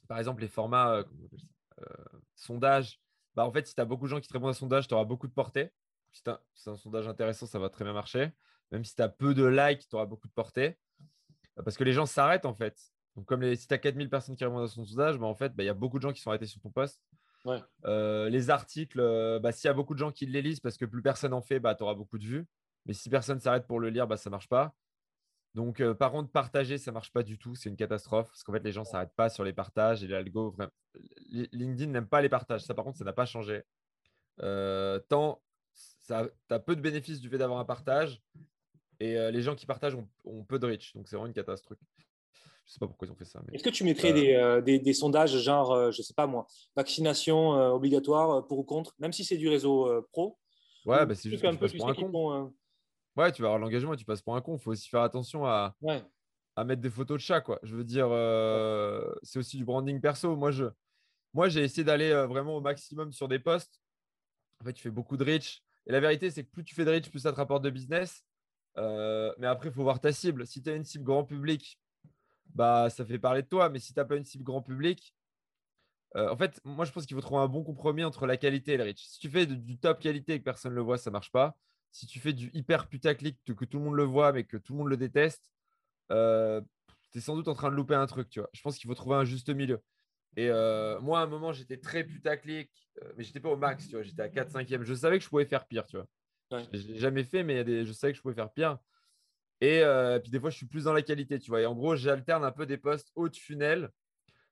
par exemple, les formats euh, euh, sondage, bah, en fait, si tu as beaucoup de gens qui te répondent à sondage, tu auras beaucoup de portée. Si c'est un sondage intéressant, ça va très bien marcher. Même si tu as peu de likes, tu auras beaucoup de portée. Parce que les gens s'arrêtent en fait. Donc, comme les, si tu as 4000 personnes qui répondent à son sondage, bah, en fait, bah, il y a beaucoup de gens qui sont arrêtés sur ton poste. Euh, les articles, bah, s'il y a beaucoup de gens qui les lisent parce que plus personne en fait, bah, tu auras beaucoup de vues. Mais si personne s'arrête pour le lire, bah, ça ne marche pas. Donc, euh, par contre, partager, ça ne marche pas du tout. C'est une catastrophe parce qu'en fait, les gens ne s'arrêtent pas sur les partages et l'algo. LinkedIn n'aime pas les partages. Ça, par contre, ça n'a pas changé. Euh, tant tu as peu de bénéfices du fait d'avoir un partage et euh, les gens qui partagent ont, peu de reach. Donc, c'est vraiment une catastrophe. Je ne sais pas pourquoi ils ont fait ça. Est-ce que tu mettrais des, sondages genre, je ne sais pas moi, vaccination obligatoire pour ou contre, même si c'est du réseau pro? Ouais, bah, c'est juste un peu pour un con. Ouais, tu vas avoir l'engagement et tu passes pour un con. Il faut aussi faire attention à, à mettre des photos de chat. Quoi. Je veux dire, euh, c'est aussi du branding perso. Moi, je, moi j'ai essayé d'aller euh, vraiment au maximum sur des posts. En fait, tu fais beaucoup de reach. Et la vérité, c'est que plus tu fais de reach, plus ça te rapporte de business. Euh, mais après, il faut voir ta cible. Si tu as une cible grand public, bah, ça fait parler de toi. Mais si tu n'as pas une cible grand public, en fait, moi, je pense qu'il faut trouver un bon compromis entre la qualité et le reach. Si tu fais du top qualité et que personne ne le voit, ça ne marche pas si tu fais du hyper putaclic, que tout le monde le voit, mais que tout le monde le déteste, euh, tu es sans doute en train de louper un truc. Tu vois. Je pense qu'il faut trouver un juste milieu. Et euh, moi, à un moment, j'étais très putaclic, euh, mais j'étais pas au max. Tu vois. J'étais à 4-5e. Je savais que je pouvais faire pire. Tu vois. Je l'ai jamais fait, mais des... je savais que je pouvais faire pire. Et puis des fois, je suis plus dans la qualité. Tu vois. Et en gros, j'alterne un peu des postes haut de funnel,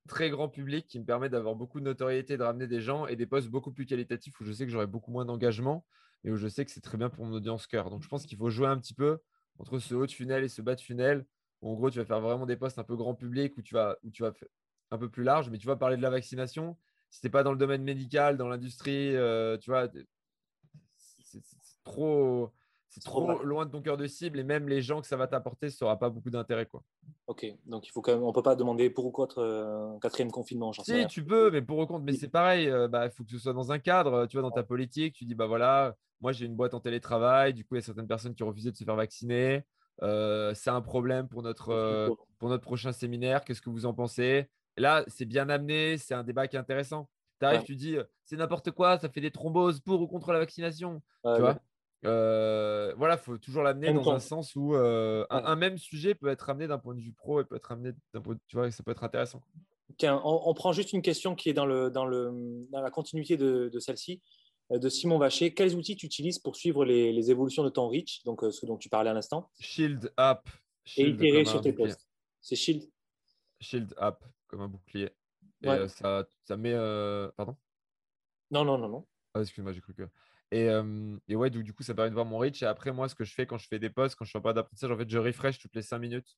très grand public, qui me permet d'avoir beaucoup de notoriété, de ramener des gens, et des postes beaucoup plus qualitatifs où je sais que j'aurai beaucoup moins d'engagement et où je sais que c'est très bien pour mon audience cœur. Donc, je pense qu'il faut jouer un petit peu entre ce haut de funnel et ce bas de funnel. en gros, tu vas faire vraiment des postes un peu grand public où tu vas, où tu vas un peu plus large, mais tu vas parler de la vaccination. Si tu n'es pas dans le domaine médical, dans l'industrie, euh, tu vois, c'est trop, c'est trop, loin de ton cœur de cible et même les gens que ça va t'apporter, ça n'aura pas beaucoup d'intérêt. quoi. Ok, donc il faut quand même, on peut pas demander pour ou contre un euh, quatrième confinement. Si, tu peux, mais pour ou contre, mais c'est pareil, euh, bah, il faut que ce soit dans un cadre, tu vois, dans ta politique, tu dis, bah voilà, moi, j'ai une boîte en télétravail. Du coup, il y a certaines personnes qui ont refusé de se faire vacciner. Euh, c'est un problème pour notre, euh, pour notre prochain séminaire. Qu'est-ce que vous en pensez? Là, c'est bien amené. C'est un débat qui est intéressant. Tu arrives, tu dis, c'est n'importe quoi, ça fait des thromboses pour ou contre la vaccination. tu vois? Euh, voilà, il faut toujours l'amener dans un sens où un, même sujet peut être amené d'un point de vue pro et peut être amené d'un point de... tu vois, ça peut être intéressant. Tiens, on, prend juste une question qui est dans, le, dans, le, dans la continuité de, de celle-ci. Euh, de Simon Vacher. Quels outils tu utilises pour suivre les, évolutions de ton reach, donc euh, ce dont tu parlais à l'instant? Shield App. et itérer sur tes posts. C'est Shield Shield App, comme un bouclier. Et euh, ça, ça met. Pardon? Non, non, non, non. Ah, excuse-moi, j'ai cru que. Et, et, ouais, donc, du coup, ça permet de voir mon reach. Et après, moi, ce que je fais quand je fais des posts, quand je suis en période d'apprentissage, en fait, je refresh toutes les 5 minutes.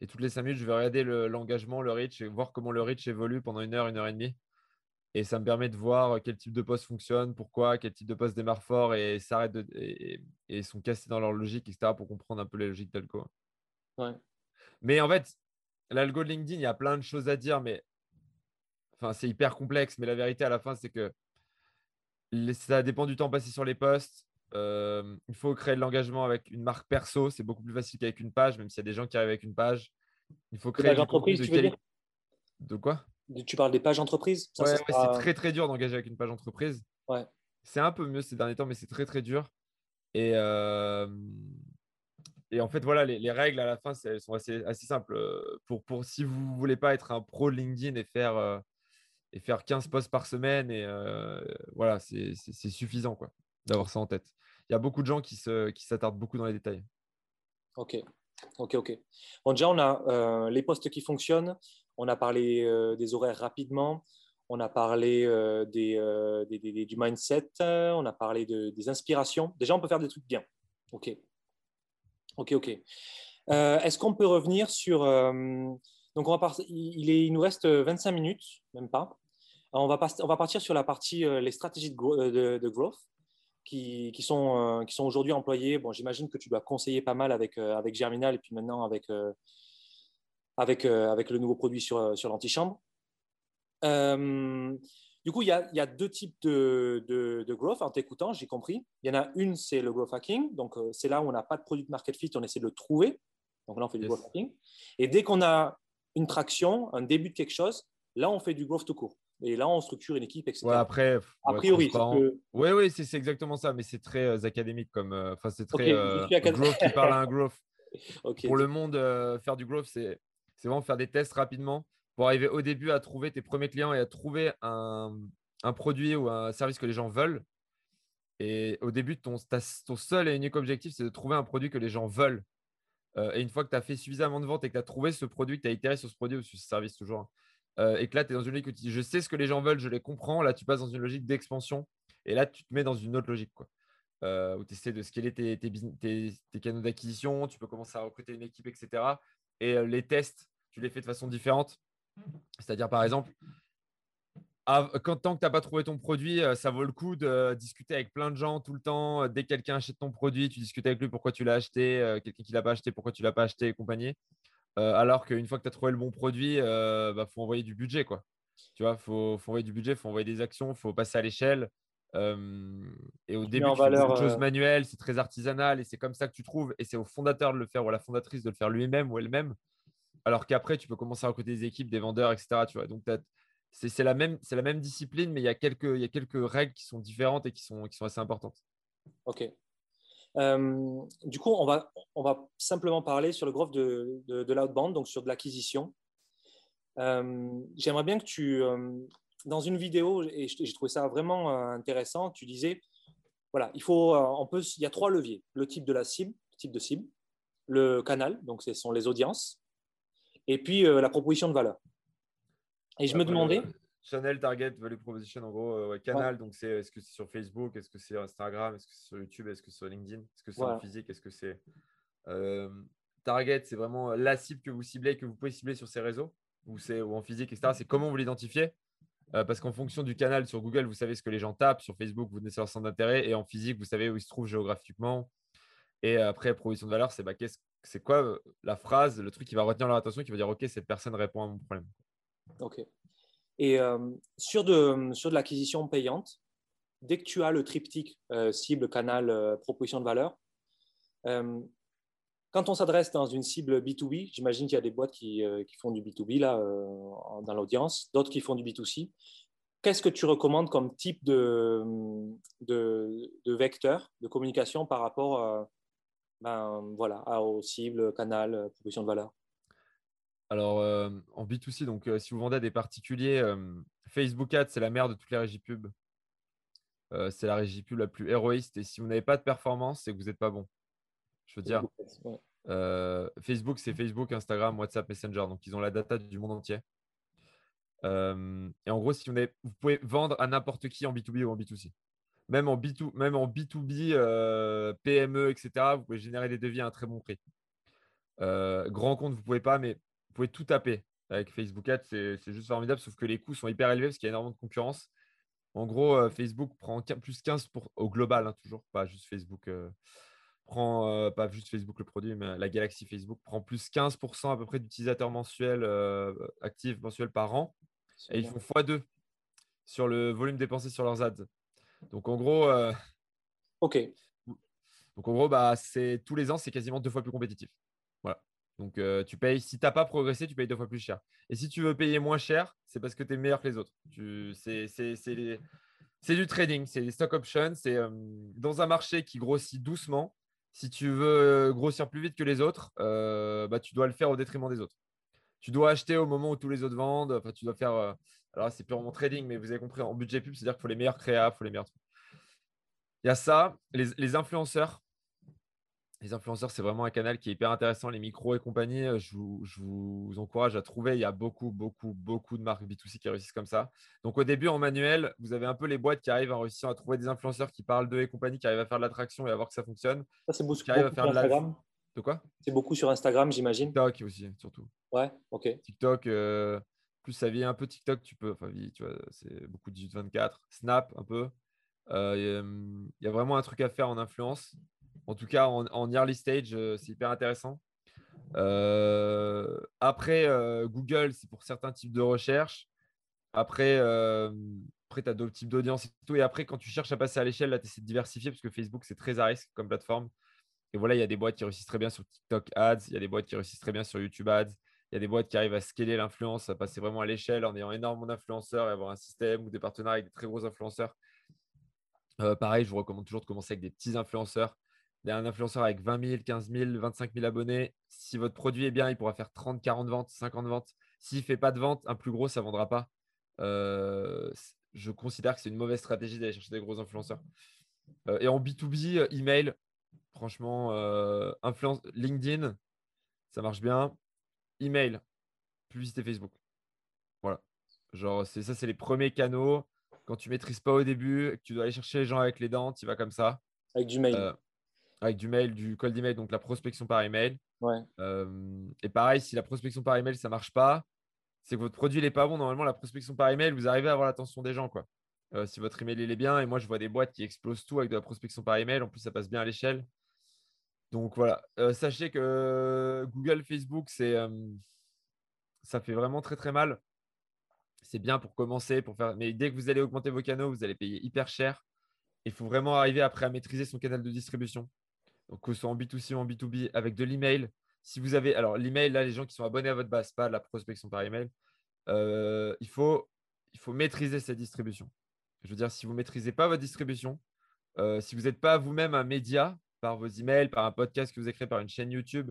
Et toutes les 5 minutes, je vais regarder l'engagement, le, reach et voir comment le reach évolue pendant une heure, une heure et demie. Et ça me permet de voir quel type de poste fonctionne, pourquoi, quel type de poste démarre fort et s'arrête et, et, sont cassés dans leur logique, etc. pour comprendre un peu les logiques d'algo. Ouais. Mais en fait, l'algo de LinkedIn, il y a plein de choses à dire, mais enfin, c'est hyper complexe. Mais la vérité à la fin, c'est que ça dépend du temps passé sur les postes. Euh, il faut créer de l'engagement avec une marque perso. C'est beaucoup plus facile qu'avec une page, même s'il y a des gens qui arrivent avec une page. Il faut créer entreprise, tu veux dire? De quoi? Tu parles des pages entreprises? Ouais, c'est très très dur d'engager avec une page entreprise. Ouais. C'est un peu mieux ces derniers temps, mais c'est très très dur. Et, euh, et en fait, voilà, les, règles à la fin, elles sont assez, assez simples. Pour, pour, si vous ne voulez pas être un pro LinkedIn et faire, euh, et faire 15 posts par semaine, et euh, voilà, c'est suffisant quoi, d'avoir ça en tête. Il y a beaucoup de gens qui s'attardent qui beaucoup dans les détails. Ok, ok, ok. Bon, déjà, on a les postes qui fonctionnent. On a parlé euh, des horaires rapidement. on a parlé des, du mindset, on a parlé des inspirations. Déjà, on peut faire des trucs bien. OK. OK, OK. Est-ce qu'on peut revenir sur... donc, on va il, est, il nous reste 25 minutes, même pas. On, va on va partir sur la partie, les stratégies de, de growth qui, sont, euh, qui sont aujourd'hui employés. Bon, j'imagine que tu dois conseiller pas mal avec, euh, avec Germinal et puis maintenant avec, euh, avec, avec le nouveau produit sur, sur l'antichambre. du coup, il y, a, il y, a, deux types de, de, growth en t'écoutant, j'ai compris. Il y en a une, c'est le growth hacking. Donc, c'est là où on n'a pas de produit de market fit, on essaie de le trouver. Donc là, on fait du growth hacking. Et dès qu'on a une traction, un début de quelque chose, là, on fait du growth tout court. Et là, on structure une équipe, etc. Ouais, après, a priori. Oui, oui, c'est exactement ça, mais c'est très euh, académique comme. Euh, enfin, c'est très euh, growth qui parle à un growth. <laughs> Pour le monde, faire du growth, c'est vraiment faire des tests rapidement pour arriver au début à trouver tes premiers clients et à trouver un, un produit ou un service que les gens veulent. Et au début, ton, ton seul et unique objectif, c'est de trouver un produit que les gens veulent. et une fois que tu as fait suffisamment de ventes et que tu as trouvé ce produit, que tu as itéré sur ce produit ou sur ce service toujours, hein, euh, et que là, tu es dans une logique où tu dis je sais ce que les gens veulent, je les comprends. Là, tu passes dans une logique d'expansion. Et là, tu te mets dans une autre logique. Quoi. Euh, où tu essaies de scaler tes, tes, canaux d'acquisition, tu peux commencer à recruter une équipe, etc. Et euh, les tests, tu les fais de façon différente. C'est-à-dire, par exemple, quand, tant que tu n'as pas trouvé ton produit, ça vaut le coup de discuter avec plein de gens tout le temps. Dès que quelqu'un achète ton produit, tu discutes avec lui pourquoi tu l'as acheté, quelqu'un qui ne l'a pas acheté, pourquoi tu ne l'as pas acheté et compagnie. Euh, alors qu'une fois que tu as trouvé le bon produit, il euh, bah, faut envoyer du budget. Quoi. Tu vois, faut, faut envoyer du budget, il faut envoyer des actions, il faut passer à l'échelle. Euh, et au début, tu fais des choses manuelles, c'est très artisanal et c'est comme ça que tu trouves. Et c'est au fondateur de le faire ou à la fondatrice de le faire lui-même ou elle-même. Alors qu'après, tu peux commencer à recruter des équipes, des vendeurs, etc. Tu vois. Donc, c'est la, même, la même discipline, mais il y, a quelques, il y a quelques règles qui sont différentes et qui sont, qui sont assez importantes. Ok. Euh, du coup, on va, on va simplement parler sur le growth de, de, l'outbound, donc sur de l'acquisition. Euh, j'aimerais bien que tu, euh, dans une vidéo, et j'ai trouvé ça vraiment intéressant, tu disais, voilà, il faut, on peut, il y a trois leviers le type de la cible, type de cible, le canal, donc ce sont les audiences, et puis la proposition de valeur. Et je me demandais, Channel, Target, Value Proposition, en gros, euh, canal. Donc, c'est est-ce que c'est sur Facebook, est-ce que c'est Instagram, est-ce que c'est sur YouTube, est-ce que c'est sur LinkedIn, est-ce que c'est en physique, est-ce que c'est. Euh, target, c'est vraiment la cible que vous ciblez, que vous pouvez cibler sur ces réseaux? Ou, ou en physique, etc. C'est comment vous l'identifiez? Euh, parce qu'en fonction du canal sur Google, vous savez ce que les gens tapent. Sur Facebook, vous connaissez leur centre d'intérêt. Et en physique, vous savez où ils se trouvent géographiquement. Et après, proposition de valeur, c'est bah, c'est quoi la phrase, le truc qui va retenir leur attention, qui va dire OK, cette personne répond à mon problème? OK. Et euh, sur, de, l'acquisition payante, dès que tu as le triptyque euh, cible, canal, euh, proposition de valeur, quand on s'adresse dans une cible B2B, j'imagine qu'il y a des boîtes qui, font du B2B là, dans l'audience, d'autres qui font du B2C. Qu'est-ce que tu recommandes comme type de, vecteur de communication par rapport ben, voilà, aux cibles, canal, proposition de valeur? Alors, euh, en B2C, donc euh, si vous vendez à des particuliers, euh, Facebook Ads, c'est la mère de toutes les régies pub. c'est la régie pub la plus héroïste. Et si vous n'avez pas de performance, c'est que vous n'êtes pas bon. Je veux dire, Facebook, c'est Facebook, Instagram, WhatsApp, Messenger. Donc, ils ont la data du monde entier. et en gros, si vous, vous pouvez vendre à n'importe qui en B2B ou en B2C. Même en, B2, même en B2B, PME, etc., vous pouvez générer des devis à un très bon prix. grand compte, vous ne pouvez pas, mais vous pouvez tout taper avec Facebook Ads, c'est juste formidable, sauf que les coûts sont hyper élevés parce qu'il y a énormément de concurrence. En gros, euh, Facebook prend plus 15 pour, au global, hein, toujours, pas juste Facebook. Euh, prend euh, pas juste Facebook le produit, mais la galaxie Facebook prend plus 15% à peu près d'utilisateurs mensuels actifs mensuels par an. Et ils font x2 sur le volume dépensé sur leurs ads. Donc en gros, ok. Donc en gros, bah, c'est tous les ans, c'est quasiment deux fois plus compétitif. Donc, euh, tu payes, si tu n'as pas progressé, tu payes deux fois plus cher. Et si tu veux payer moins cher, c'est parce que tu es meilleur que les autres. C'est du trading, c'est des stock options. C'est euh, dans un marché qui grossit doucement. Si tu veux grossir plus vite que les autres, euh, bah, tu dois le faire au détriment des autres. Tu dois acheter au moment où tous les autres vendent. Tu dois faire. alors, c'est purement trading, mais vous avez compris, en budget pub, c'est-à-dire qu'il faut les meilleurs créas, il faut les meilleurs trucs. Il y a ça, les influenceurs Les influenceurs, c'est vraiment un canal qui est hyper intéressant. Les micros et compagnie, euh, je vous, encourage à trouver. Il y a beaucoup, beaucoup, beaucoup de marques B2C qui réussissent comme ça. Donc, au début, en manuel, vous avez un peu les boîtes qui arrivent à réussir à trouver des influenceurs qui parlent d'eux et compagnie, qui arrivent à faire de l'attraction et à voir que ça fonctionne. Ça, c'est beaucoup, qui à faire de Instagram. De quoi? C'est beaucoup sur Instagram, j'imagine. TikTok aussi, surtout. Ouais, ok. TikTok, euh, plus ça vient un peu TikTok, tu peux. Enfin, tu vois, c'est beaucoup 18-24. Snap, un peu. Euh, il y, a vraiment un truc à faire en influence. En tout cas, en, early stage, euh, c'est hyper intéressant. Euh, après, Google, c'est pour certains types de recherches. Après, après tu as d'autres types d'audience et tout. Et après, quand tu cherches à passer à l'échelle, là, tu essaies de diversifier parce que Facebook, c'est très à risque comme plateforme. Et voilà, il y a des boîtes qui réussissent très bien sur TikTok Ads, il y a des boîtes qui réussissent très bien sur YouTube Ads, il y a des boîtes qui arrivent à scaler l'influence, à passer vraiment à l'échelle en ayant énormément d'influenceurs et avoir un système ou des partenariats avec des très gros influenceurs euh, pareil, je vous recommande toujours de commencer avec des petits influenceurs. Un influenceur avec 20 000, 15 000, 25 000 abonnés. Si votre produit est bien, il pourra faire 30, 40 ventes, 50 ventes. S'il ne fait pas de vente, un plus gros, ça ne vendra pas. Euh, je considère que c'est une mauvaise stratégie d'aller chercher des gros influenceurs. Euh, et en B2B, email, franchement, influence, LinkedIn, ça marche bien. Email, publicité Facebook. Voilà. Genre, ça, c'est les premiers canaux quand tu maîtrises pas au début, que tu dois aller chercher les gens avec les dents, tu vas comme ça. Avec du mail. Euh, avec du mail, du call d'email, donc la prospection par email. Ouais. Euh, et pareil, si la prospection par email, ça marche pas, c'est que votre produit n'est pas bon. Normalement, la prospection par email, vous arrivez à avoir l'attention des gens. Quoi. Euh, si votre email il est bien, et moi je vois des boîtes qui explosent tout avec de la prospection par email, en plus ça passe bien à l'échelle. Donc voilà, sachez que Google, Facebook, c'est, ça fait vraiment très très mal c'est bien pour commencer, pour faire. Mais dès que vous allez augmenter vos canaux, vous allez payer hyper cher. Il faut vraiment arriver après à maîtriser son canal de distribution. Donc, que ce soit en B2C ou en B2B, avec de l'email. Si vous avez. Alors, l'email, là, les gens qui sont abonnés à votre base, pas la prospection par email, euh, il, faut, il faut maîtriser cette distribution. Je veux dire, si vous ne maîtrisez pas votre distribution, euh, si vous n'êtes pas vous-même un média par vos emails, par un podcast que vous avez par une chaîne YouTube,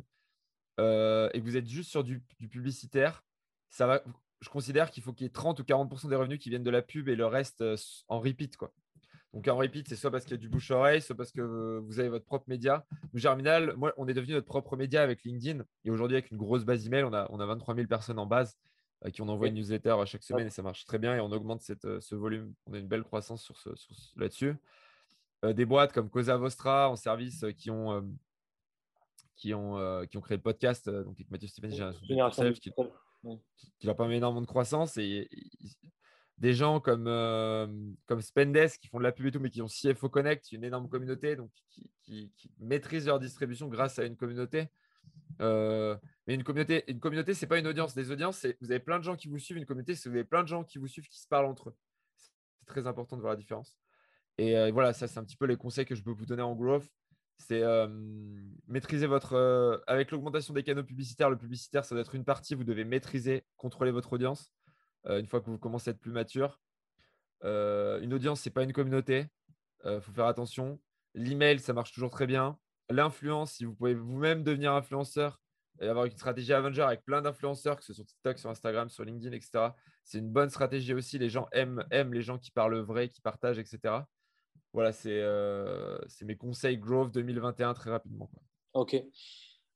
euh, et que vous êtes juste sur du, du publicitaire, ça va, je considère qu'il faut qu'il y ait 30 ou 40% des revenus qui viennent de la pub et le reste en repeat. Quoi. Donc en repeat, c'est soit parce qu'il y a du bouche-oreille, soit parce que vous avez votre propre média. Nous, Germinal, moi, on est devenu notre propre média avec LinkedIn. Et aujourd'hui, avec une grosse base email, on a, on a 23 000 personnes en base à qui on envoie une newsletter chaque semaine et ça marche très bien et on augmente cette, euh, ce volume. On a une belle croissance sur ce, là-dessus. Euh, des boîtes comme Cosa Vostra en service qui ont, qui, ont, qui ont créé le podcast. donc avec Mathieu Stéphane, j'ai un qui n'a pas énormément de croissance. Et, des gens comme, euh, comme Spendes qui font de la pub et tout, mais qui ont CFO Connect, une énorme communauté, donc qui, maîtrisent leur distribution grâce à une communauté. Euh, mais une communauté, une communauté, c'est pas une audience. Des audiences, c'est vous avez plein de gens qui vous suivent. Une communauté, c'est vous avez plein de gens qui vous suivent, qui se parlent entre eux. C'est très important de voir la différence. Et euh, voilà, ça, c'est un petit peu les conseils que je peux vous donner en growth c'est maîtriser votre. avec l'augmentation des canaux publicitaires, le publicitaire, ça doit être une partie. Vous devez maîtriser, contrôler votre audience une fois que vous commencez à être plus mature. une audience, ce n'est pas une communauté. Il faut faire attention. L'email, ça marche toujours très bien. L'influence, si vous pouvez vous-même devenir influenceur et avoir une stratégie Avenger avec plein d'influenceurs, que ce soit sur TikTok, sur Instagram, sur LinkedIn, etc., c'est une bonne stratégie aussi. Les gens aiment, aiment les gens qui parlent vrai, qui partagent, etc. Voilà, euh, c'est mes conseils Growth 2021 très rapidement. Ok.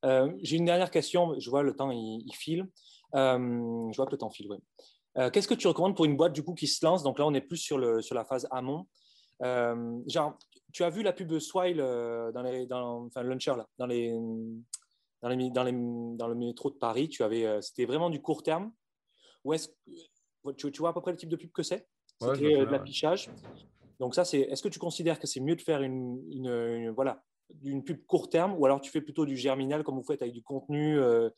Euh, j'ai une dernière question. Je vois le temps, il, file. Euh, je vois que le temps file, oui. Qu'est-ce que tu recommandes pour une boîte du coup qui se lance? Donc là, on est plus sur, le, sur la phase amont. genre, tu as vu la pub Swile dans les, dans, enfin, Launcher là, dans les, dans les, dans les, dans le métro de Paris. Tu avais, c'était vraiment du court terme. Ou est-ce tu, tu, vois à peu près le type de pub que c'est? C'était de l'affichage. Donc ça, c'est. Est-ce que tu considères que c'est mieux de faire une, voilà une pub court terme? Ou alors tu fais plutôt du germinal comme vous faites avec du contenu euh,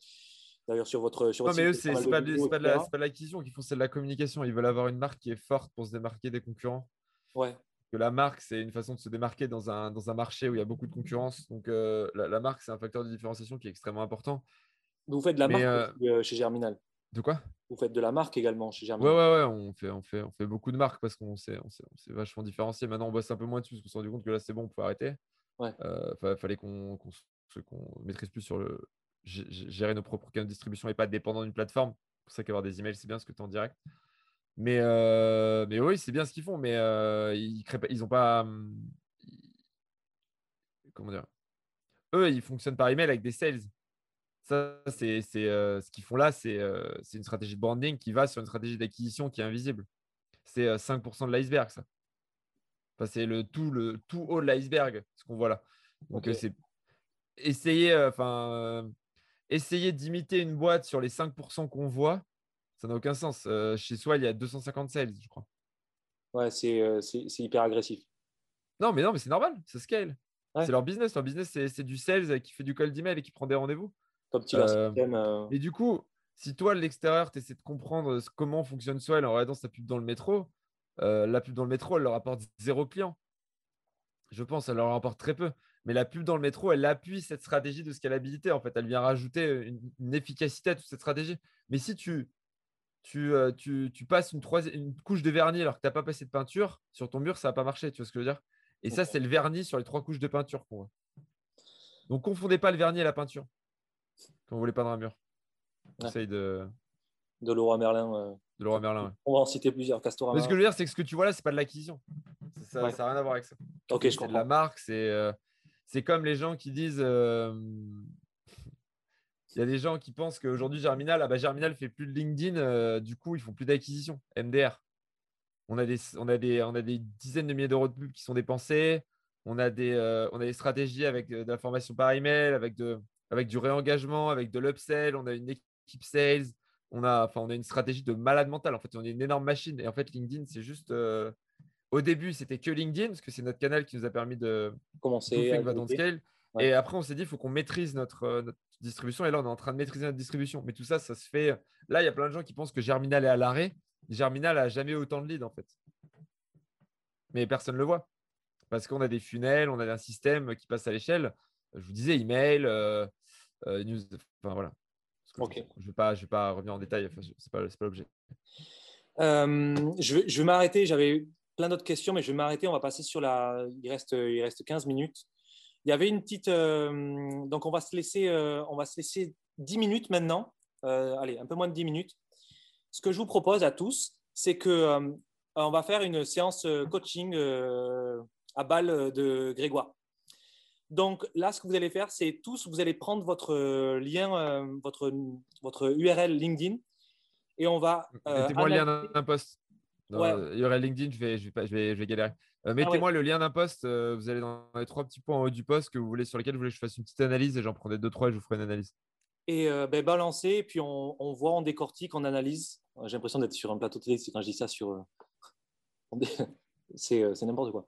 D'ailleurs, sur votre, sur non, mais eux, c'est pas, pas, pas l'acquisition qu'ils font, c'est de la communication. Ils veulent avoir une marque qui est forte pour se démarquer des concurrents. Ouais. Que la marque, c'est une façon de se démarquer dans un, dans un marché où il y a beaucoup de concurrence. Donc, euh, la, marque, c'est un facteur de différenciation qui est extrêmement important. Vous faites de la marque euh, chez Germinal De quoi? Vous faites de la marque également chez Germinal. Ouais, ouais, ouais, on fait, on fait, on fait beaucoup de marques parce qu'on s'est, on s'est, vachement différencié. Maintenant, on bosse un peu moins dessus parce qu'on s'est rendu compte que là, c'est bon, on peut arrêter. Ouais. Euh, fallait qu'on, maîtrise plus sur le gérer nos propres canaux de distribution et pas dépendant d'une plateforme. C'est pour ça qu'avoir des emails, c'est bien ce que tu es en direct. Mais, euh, mais oui, c'est bien ce qu'ils font, mais euh, ils créent pas, ils ont pas. Hum, comment dire? Eux, ils fonctionnent par email avec des sales. Ça, c'est ce qu'ils font là, c'est une stratégie de branding qui va sur une stratégie d'acquisition qui est invisible. C'est 5% de l'iceberg, ça. c'est le tout, le tout haut de l'iceberg, ce qu'on voit là. Donc, c'est essayer, enfin, essayer d'imiter une boîte sur les 5% qu'on voit, ça n'a aucun sens. chez soi, il y a 250 sales, je crois. Ouais, c'est hyper agressif. Non, mais non, mais c'est normal, ça scale. C'est leur business. Leur business, c'est du sales qui fait du cold email et qui prend des rendez-vous. Comme tu euh, euh... Et du coup, si toi, de l'extérieur, tu essaies de comprendre comment fonctionne Swell en regardant sa pub dans le métro, euh, la pub dans le métro, elle leur apporte zéro client. Je pense, elle leur apporte très peu. Mais la pub dans le métro, elle appuie cette stratégie de scalabilité. En fait, elle vient rajouter une, efficacité à toute cette stratégie. Mais si tu, tu, tu, tu passes une, une couche de vernis alors que tu n'as pas passé de peinture sur ton mur, ça va pas marcher. Tu vois ce que je veux dire? Et ça, c'est le vernis sur les trois couches de peinture qu'on voit. Donc, confondez pas le vernis et la peinture quand vous voulez peindre un mur. Essaye de. De Laurent Merlin. Euh, de Laurent Merlin. On va en citer plusieurs. Castorama. Mais ce que je veux dire, c'est que ce que tu vois là, c'est pas de l'acquisition. Ça n'a rien à voir avec ça. Ok, je C'est de la marque. C'est euh, c'est comme les gens qui disent. Euh, <laughs> il y a des gens qui pensent qu'aujourd'hui, Germinal, ah bah, Germinal fait plus de LinkedIn, du coup, ils font plus d'acquisition. MDR. On a, des, dizaines de milliers d'euros de pub qui sont dépensés. On a des, des stratégies avec de la formation par email, avec avec du réengagement, avec de l'upsell, on a une équipe sales, on a, une stratégie de malade mental. En fait, on est une énorme machine. Et en fait, LinkedIn, c'est juste. Euh, au début, c'était que LinkedIn, parce que c'est notre canal qui nous a permis de commencer à scale. Et après, on s'est dit, il faut qu'on maîtrise notre, euh, notre, distribution. Et là, on est en train de maîtriser notre distribution. Mais tout ça, ça se fait. Là, il y a plein de gens qui pensent que Germinal est à l'arrêt. Germinal a jamais autant de leads, en fait. Mais personne ne le voit. Parce qu'on a des funnels, on a un système qui passe à l'échelle je vous disais, email, euh, euh, news, enfin voilà. Je ne vais, pas, je vais pas revenir en détail, ce n'est pas, pas l'objet. Euh, je vais, je vais m'arrêter, j'avais plein d'autres questions, mais je vais m'arrêter, on va passer sur la... Il reste, il reste 15 minutes. Il y avait une petite... donc on va, se laisser, on va se laisser 10 minutes maintenant, allez, un peu moins de 10 minutes. Ce que je vous propose à tous, c'est que on va faire une séance coaching à balle de Grégoire. Donc là, ce que vous allez faire, c'est tous, vous allez prendre votre euh, lien, euh, votre, votre URL LinkedIn et on va. Euh, mettez-moi le lien d'un post. URL LinkedIn, je vais, je vais, je vais, je vais galérer. Ah mettez-moi le lien d'un post. vous allez dans les trois petits points en haut du post que vous voulez, sur lesquels vous voulez que je fasse une petite analyse et j'en prendrai deux, trois et je vous ferai une analyse. Et ben, balancer, et puis on, on, voit, on décortique, on analyse. J'ai l'impression d'être sur un plateau télé quand je dis ça sur. <laughs> c'est n'importe quoi.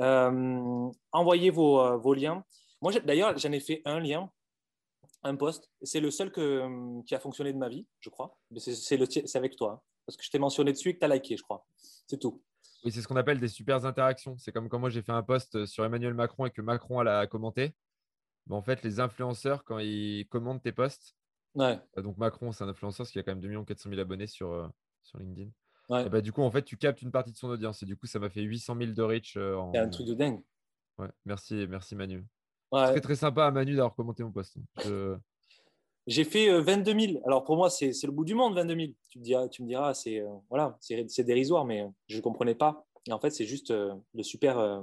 Euh, envoyez vos, euh, vos, liens. Moi, d'ailleurs, j'en ai fait un lien, un post. C'est le seul que, euh, qui a fonctionné de ma vie, je crois. C'est avec toi. Hein. parce que je t'ai mentionné dessus et que tu as liké, je crois. C'est tout. Oui, c'est ce qu'on appelle des super interactions. C'est comme quand moi j'ai fait un post sur Emmanuel Macron et que Macron a commenté. en fait, les influenceurs, quand ils commentent tes posts, ouais. donc Macron, c'est un influenceur qui a quand même 2 400 000 abonnés sur, sur LinkedIn. Bah, du coup, en fait, tu captes une partie de son audience. Et du coup, ça m'a fait 800 000 de reach. Euh, c'est un truc de dingue. Ouais, merci, merci Manu. C'est très, très sympa à Manu d'avoir commenté mon post. J'ai fait 22 euh, 000. Alors pour moi, c'est le bout du monde, 22 000. Tu me diras, tu me diras c'est euh, voilà, c'est dérisoire, mais je ne comprenais pas. Et en fait, c'est juste le super.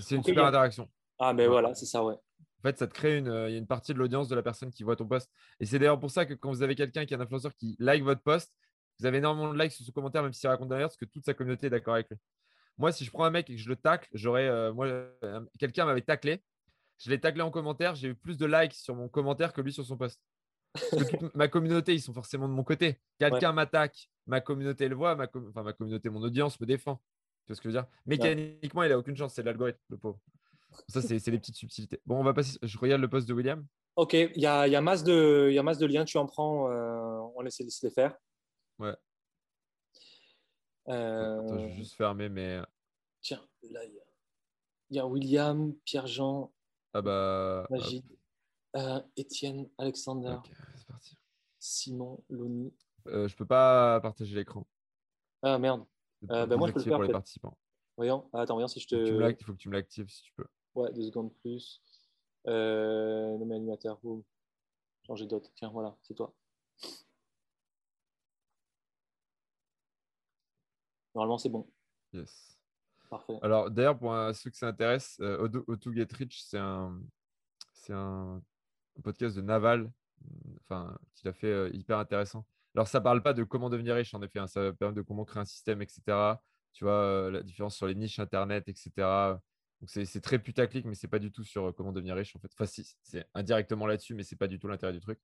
C'est une super interaction. Ah, mais voilà, c'est ça, ouais. En fait, ça te crée une, il y a une partie de l'audience de la personne qui voit ton post. Et c'est d'ailleurs pour ça que quand vous avez quelqu'un qui est un influenceur qui like votre post, vous avez énormément de likes sur ce commentaire, même s'il raconte derrière, parce que toute sa communauté est d'accord avec lui. Moi, si je prends un mec et que je le tacle, j'aurais. Euh, moi, euh, quelqu'un m'avait taclé. Je l'ai taclé en commentaire. J'ai eu plus de likes sur mon commentaire que lui sur son post. <laughs> ma communauté, ils sont forcément de mon côté. Quelqu'un m'attaque, ma communauté le voit, ma, enfin, ma communauté, mon audience me défend. Tu vois ce que je veux dire? Mécaniquement, il n'a aucune chance. C'est l'algorithme, le pauvre. Ça, c'est les petites subtilités. Bon, on va passer. Je regarde le post de William. Ok, il y a, y, a masse de, y a masse de liens. Tu en prends. Euh, on essaie de se les faire. Ouais. Euh... Attends, je vais juste fermer, mais. Tiens, là, il y, a William, Pierre-Jean, ah bah, Magid, euh, Étienne, Alexander, okay, parti. Simon, Loni. Euh, je peux pas partager l'écran. Ah merde. Euh, bah, moi, je peux le faire. Pour les participants. Voyons. Ah, attends, voyons si je te. Il faut que tu me l'actives si tu peux. Ouais, deux secondes plus. Euh, nommer animateur. Boum. Changer d'autre. Tiens, voilà, c'est toi. Normalement, c'est bon. Yes. Parfait. Alors, d'ailleurs, pour ceux que ça intéresse, euh, O2 Get Rich, c'est un, c'est un, podcast de Naval, enfin, qu'il a fait hyper intéressant. Alors, ça ne parle pas de comment devenir riche, en effet, hein, ça parle de comment créer un système, etc. Tu vois, la différence sur les niches Internet, etc. Donc, c'est très putaclic, mais ce n'est pas du tout sur comment devenir riche, en fait. Enfin, c'est indirectement là-dessus, mais ce n'est pas du tout l'intérêt du truc.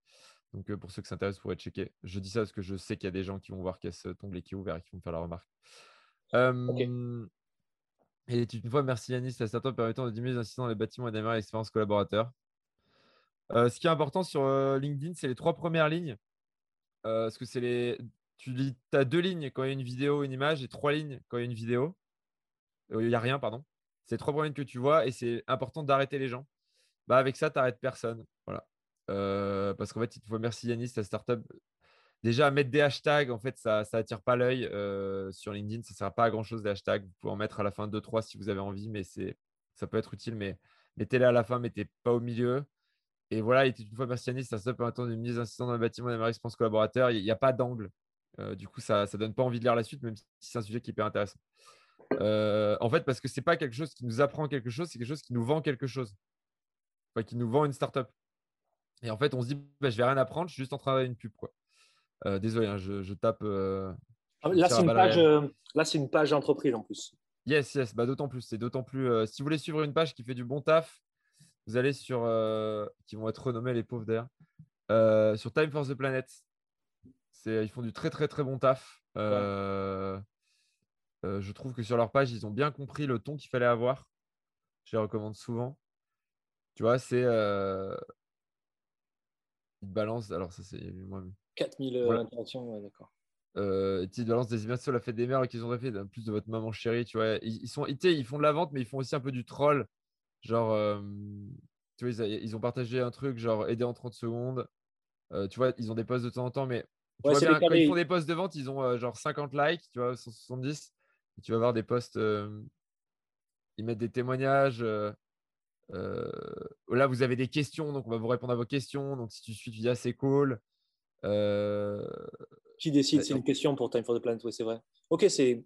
Donc, pour ceux qui s'intéressent, vous pourrez checker. Je dis ça parce que je sais qu'il y a des gens qui vont voir a cet onglet qui est ouvert et qui vont me faire la remarque. Et une fois, merci Yanis, la startup permettant de diminuer les incidents dans les bâtiments et d'améliorer l'expérience collaborateur. ce qui est important sur LinkedIn, c'est les trois premières lignes. parce que c'est les. Tu lis, as deux lignes quand il y a une vidéo, une image, et trois lignes quand il y a une vidéo. Il n'y a rien, pardon. C'est les trois premières lignes que tu vois, et c'est important d'arrêter les gens. Bah, avec ça, tu n'arrêtes personne. Voilà. parce qu'en fait, il te faut merci Yanis, la startup déjà mettre des hashtags, en fait, ça n'attire pas l'œil euh, sur LinkedIn. Ça ne sert pas à grand chose des hashtags. Vous pouvez en mettre à la fin 2-3 si vous avez envie, mais ça peut être utile. Mais mettez-les à la fin, mettez pas au milieu. Et voilà, il était une fois merci ça se peut attendre une mise d'insistance dans le bâtiment d'Amérique pense collaborateur. Il n'y a pas d'angle. Euh, du coup, ça ne donne pas envie de lire la suite, même si c'est un sujet qui est hyper intéressant. Euh, en fait, parce que ce n'est pas quelque chose qui nous apprend quelque chose, c'est quelque chose qui nous vend quelque chose. Enfin, qui nous vend une startup. Et en fait, on se dit, bah, je vais rien apprendre, je suis juste en train une pub. Quoi. Euh, désolé, hein, je, tape. Euh, ah, là, c'est une, page, euh, là, une page entreprise en plus. Yes, yes, bah, d'autant plus. C'est d'autant plus. si vous voulez suivre une page qui fait du bon taf, vous allez sur. qui vont être renommés les pauvres d'air. sur Time for the Planet. Ils font du très, très, très bon taf. je trouve que sur leur page, ils ont bien compris le ton qu'il fallait avoir. Je les recommande souvent. Tu vois, c'est. Ils balancent. Alors, ça, c'est. 4000 euh, interactions, d'accord. Euh, tu balance des emails sur la fête des mères qu'ils ont fait, plus de votre maman chérie, tu vois. Ils, sont, ils font de la vente, mais ils font aussi un peu du troll. Genre, euh, tu vois, ils, ont partagé un truc, genre aider en 30 secondes. Euh, tu vois, ils ont des posts de temps en temps, mais tu vois bien, quand ils font des posts de vente, ils ont genre 50 likes, tu vois, 170. Et tu vas voir des posts, ils mettent des témoignages. Là, vous avez des questions, donc on va vous répondre à vos questions. Donc, si tu suis, c'est cool. Euh, Qui décide C'est une question pour Time for the Planet, oui, c'est vrai. Ok, c'est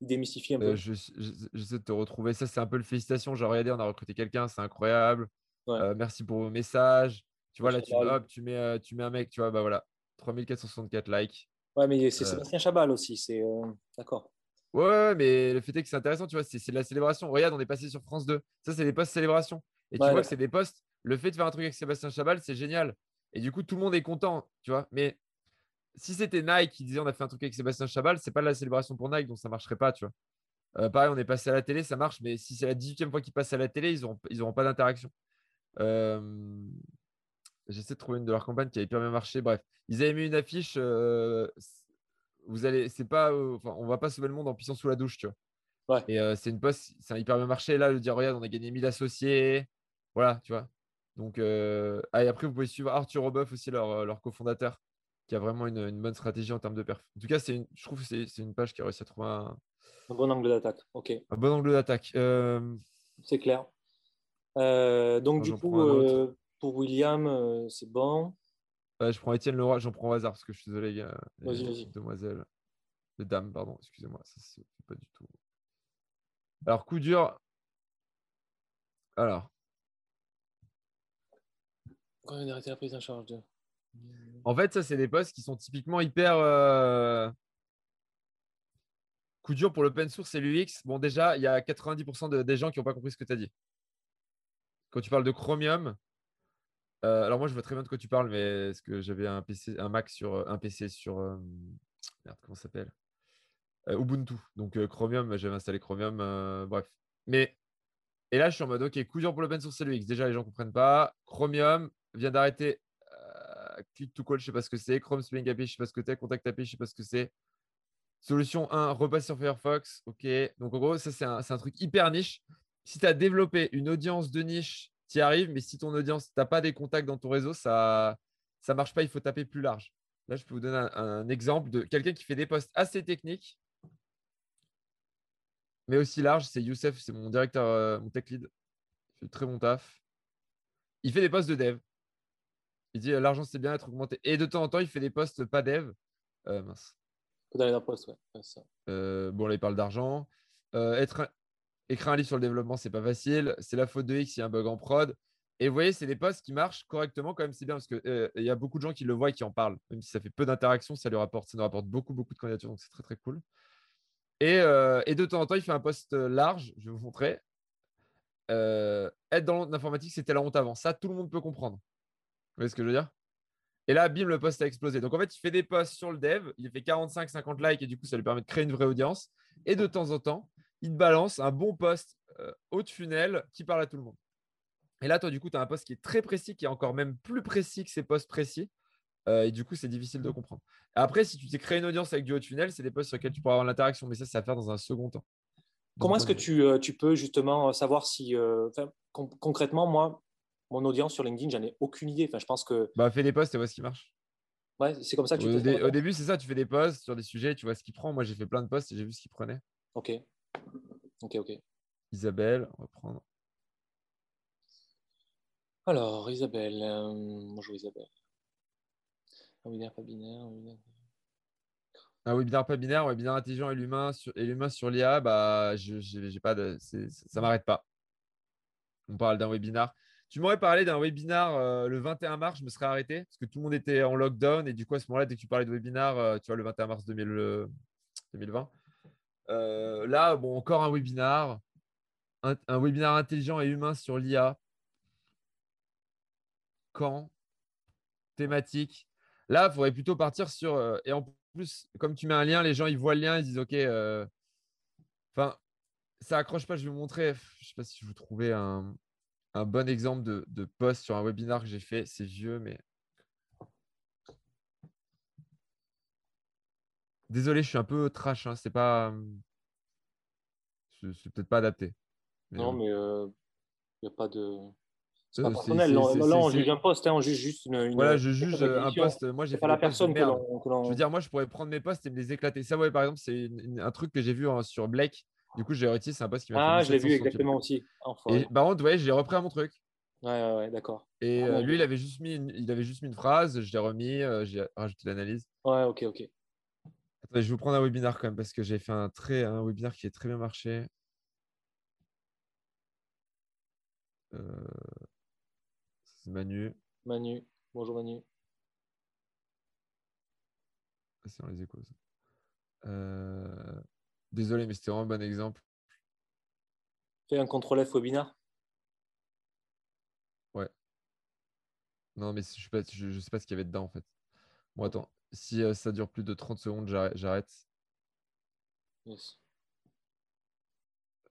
démystifié un peu. Euh, j'essaie de te retrouver. Ça, c'est un peu le félicitation. Genre, regardez, on a recruté quelqu'un, c'est incroyable. Euh, merci pour vos messages. Tu vois, là, tu, hop, tu, mets, tu mets un mec, tu vois, bah voilà, 3464 likes. Ouais, mais c'est Sébastien Chabal aussi, c'est d'accord. Ouais, mais le fait est que c'est intéressant, tu vois, c'est de la célébration. Regarde, on est passé sur France 2. Ça, c'est des posts célébration. Et tu vois que c'est des posts. Le fait de faire un truc avec Sébastien Chabal, c'est génial. Et du coup, tout le monde est content, tu vois. Mais si c'était Nike qui disait on a fait un truc avec Sébastien Chabal, c'est pas la célébration pour Nike, donc ça marcherait pas, tu vois. Euh, pareil, on est passé à la télé, ça marche, mais si c'est la 18e fois qu'ils passent à la télé, ils n'auront ils auront pas d'interaction. Euh, j'essaie de trouver une de leurs campagnes qui a hyper bien marché. Bref, ils avaient mis une affiche. Euh, vous allez, c'est pas, enfin, on va pas sauver le monde en pissant sous la douche, tu vois. Et c'est une poste, c'est hyper bien marché. Là, le dire, regarde, on a gagné 1000 associés. Voilà, tu vois. Donc, euh, ah, et après, vous pouvez suivre Arthur Roboff aussi, leur, euh, leur cofondateur, qui a vraiment une, bonne stratégie en termes de perf. En tout cas, une, je trouve que c'est une page qui a réussi à trouver un, bon angle d'attaque. Ok. Un bon angle d'attaque. Euh, c'est clair. donc, du coup, pour William, c'est bon. Je prends Étienne Leroy, j'en prends au hasard parce que je suis désolé, gars. Vas-y, vas-y. Demoiselle. Les dames, pardon, excusez-moi. Ça, c'est pas du tout. Alors, coup dur. Alors, la prise en charge de. En fait, ça, c'est des postes qui sont typiquement hyper. Euh, coup dur pour l'open source et l'UX. Bon, déjà, il y a 90% des gens qui n'ont pas compris ce que tu as dit. Quand tu parles de Chromium, euh, alors moi, je vois très bien de quoi tu parles, mais est-ce que j'avais un PC, un Mac sur un PC sur. Euh, merde, comment ça s'appelle? Ubuntu. Donc Chromium, j'avais installé Chromium. bref. Mais. Et là, je suis en mode, OK, coup dur pour l'open source et l'UX. Déjà, les gens ne comprennent pas. Chromium, vient d'arrêter euh, Click to Call, je ne sais pas ce que c'est. Chrome Spelling API, je ne sais pas ce que c'est. Contact API, je ne sais pas ce que c'est. Solution 1, repasse sur Firefox. OK. Donc, en gros, ça, c'est un, truc hyper niche. Si tu as développé une audience de niche, tu y arrives. Mais si ton audience, tu n'as pas des contacts dans ton réseau, ça ne marche pas. Il faut taper plus large. Là, je peux vous donner un, exemple de quelqu'un qui fait des posts assez techniques, mais aussi large. C'est Youssef, c'est mon directeur, euh, mon tech lead. Il fait très bon taf. Il fait des posts de dev. Il dit l'argent c'est bien être augmenté. Et de temps en temps, il fait des postes pas dev. Euh, mince. Post, ouais. Euh, bon, là, il parle d'argent. Euh, être écrire un livre sur le développement, c'est pas facile. C'est la faute de X, il y a un bug en prod. Et vous voyez, c'est des posts qui marchent correctement quand même, c'est bien parce qu'il y a beaucoup de gens qui le voient et qui en parlent. Même si ça fait peu d'interactions, ça, lui rapporte, ça nous rapporte beaucoup, beaucoup de candidatures, donc c'est très, très cool. Et, et, de temps en temps, il fait un post large, je vais vous montrer. être dans l'informatique, c'était la honte avant. Ça, tout le monde peut comprendre. Vous voyez ce que je veux dire? Et là, bim, le post a explosé. Donc en fait, il fait des posts sur le dev, il fait 45-50 likes et du coup, ça lui permet de créer une vraie audience. Et de temps en temps, il te balance un bon post haut de funnel qui parle à tout le monde. Et là, toi, du coup, tu as un poste qui est très précis, qui est encore même plus précis que ces postes précis. Euh, et du coup, c'est difficile de comprendre. Après, si tu t'es créé une audience avec du haut de funnel, c'est des postes sur lesquels tu pourras avoir l'interaction, mais ça, c'est à faire dans un second temps. Comment est-ce que tu, euh, tu, peux justement savoir si, euh, concrètement, moi, mon audience sur LinkedIn, j'en ai aucune idée. Enfin, je pense que. Bah, fais des posts et vois ce qui marche. Ouais, c'est comme ça que tu au, au début, c'est ça, tu fais des posts sur des sujets, tu vois ce qui prend. Moi, j'ai fait plein de posts et j'ai vu ce qui prenait. Ok. Ok, ok. Isabelle, on va prendre. Alors, Isabelle. Euh, bonjour Isabelle. Un webinaire pas binaire. Un webinaire pas binaire, webinaire intelligent et l'humain sur, et l'humain sur l'IA, bah, je, j'ai pas de, ça ne m'arrête pas. On parle d'un webinaire. Tu m'aurais parlé d'un webinaire euh, le 21 mars, je me serais arrêté parce que tout le monde était en lockdown et du coup, à ce moment-là, dès que tu parlais de webinaire, euh, tu vois, le 21 mars 2020. Là, bon, encore un webinaire, un, webinaire intelligent et humain sur l'IA quand, thématique. Là, il faudrait plutôt partir sur. Euh, et en plus, comme tu mets un lien, les gens ils voient le lien, ils disent OK. Euh, enfin, ça accroche pas. Je vais vous montrer. Je sais pas si je vous trouvais un, un bon exemple de, de post sur un webinar que j'ai fait. C'est vieux, mais. Désolé, je suis un peu trash. Hein. C'est pas. C'est peut-être pas adapté. non, mais il euh, n'y a pas de. C'est pas personnel. Là, on juge un poste, hein, on juge juste une. voilà, je juge un poste. Moi, j'ai pas la personne que l'on. Je veux dire, moi, je pourrais prendre mes postes et me les éclater. Ça, ouais, par exemple, c'est un truc que j'ai vu hein, sur Blake. Du coup, j'ai réussi, c'est un poste qui m'a Ah, je l'ai vu exactement aussi. Et par contre, ouais, j'ai repris à mon truc. Ouais, ouais, ouais d'accord. Et euh, lui, il avait, juste mis une, il avait juste mis une phrase, je l'ai remis, euh, j'ai rajouté l'analyse. Ouais, ok, ok. Je vais vous prendre un webinaire quand même parce que j'ai fait un, très, un webinaire qui a très bien marché. Euh... Manu. Manu. Bonjour Manu. Ah, c'est dans les échos. Euh, désolé, mais c'était vraiment un bon exemple. Fais un contrôle F webinaire. Ouais. Non, mais je ne sais pas ce qu'il y avait dedans en fait. Bon, attends. Si euh, ça dure plus de 30 secondes, j'arrête. Yes.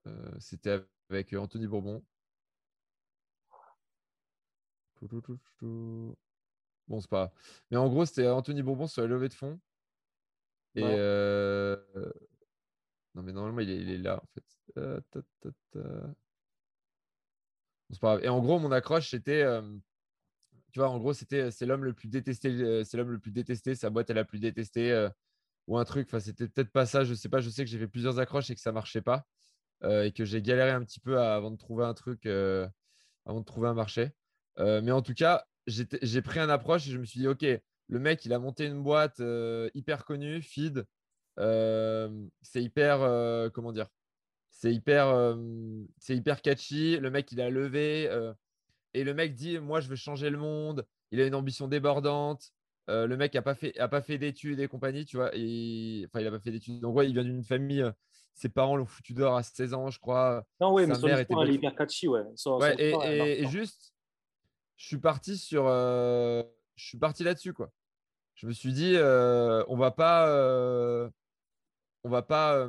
Euh, c'était avec Anthony Bourbon. Bon, c'est pas. Mais en gros, c'était Anthony Bourbon sur la levée de fonds. Et euh, non, mais normalement, il est, là, en fait. Euh, c'est pas grave. Et en gros, mon accroche, c'était. Euh, tu vois, en gros, c'était c'est l'homme le plus détesté, c'est l'homme le plus détesté, sa boîte est la plus détestée, ou un truc. Enfin, c'était peut-être pas ça, je sais pas. Je sais que j'ai fait plusieurs accroches et que ça marchait pas, et que j'ai galéré un petit peu avant de trouver un truc, avant de trouver un marché. Euh, mais en tout cas, j'ai pris un approche et je me suis dit, OK, le mec, il a monté une boîte euh, hyper connue, feed. Euh, c'est hyper, comment dire C'est hyper, c'est hyper catchy. Le mec, il a levé. Et le mec dit, moi, je veux changer le monde. Il a une ambition débordante. le mec n'a pas fait, a pas fait d'études et compagnie, tu vois. Et, enfin, il n'a pas fait d'études. Donc, ouais, il vient d'une famille ses parents l'ont foutu dehors à 16 ans, je crois. Non, oui, mais son histoire, est hyper catchy, ouais. ouais et, et, juste, je suis parti sur, euh, je suis parti là-dessus quoi. Je me suis dit, euh, on va pas, euh, on va pas,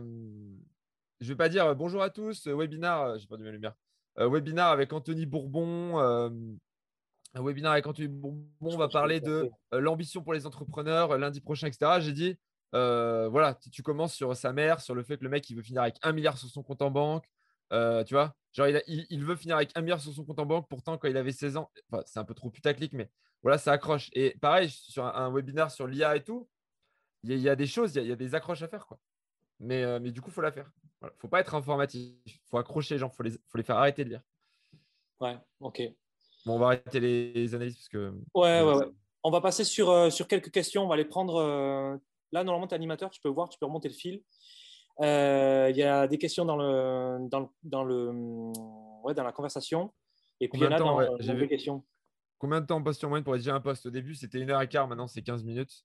je vais pas dire bonjour à tous, webinar, j'ai perdu ma lumière, webinar avec Anthony Bourbon. un webinar avec Anthony Bourbon, on va parler de l'ambition pour les entrepreneurs lundi prochain, etc. J'ai dit, voilà, tu commences sur sa mère, sur le fait que le mec il veut finir avec un milliard sur son compte en banque, tu vois, Genre, il, veut finir avec un milliard sur son compte en banque. Pourtant, quand il avait 16 ans, c'est un peu trop putaclic, mais voilà, ça accroche. Et pareil, sur un, webinaire sur l'IA et tout, il y, a des choses, il y, a des accroches à faire. Quoi. Mais, euh, mais du coup, il faut la faire. Il ne faut pas être informatif. Il faut accrocher les gens. Il faut les, faut les faire arrêter de lire. Ouais, ok. Bon, on va arrêter les, analyses parce que. Ouais, ouais, ouais. On va passer sur, euh, sur quelques questions. On va les prendre. Euh, là, normalement, tu es animateur, tu peux voir, tu peux remonter le fil. Il y a des questions dans, le, dans, le, dans, le, ouais, dans la conversation. Et puis, il y en a dans, les questions. Combien de temps on poste sur moyenne pour rédiger un poste Au début, c'était une heure et quart. Maintenant, c'est 15 minutes.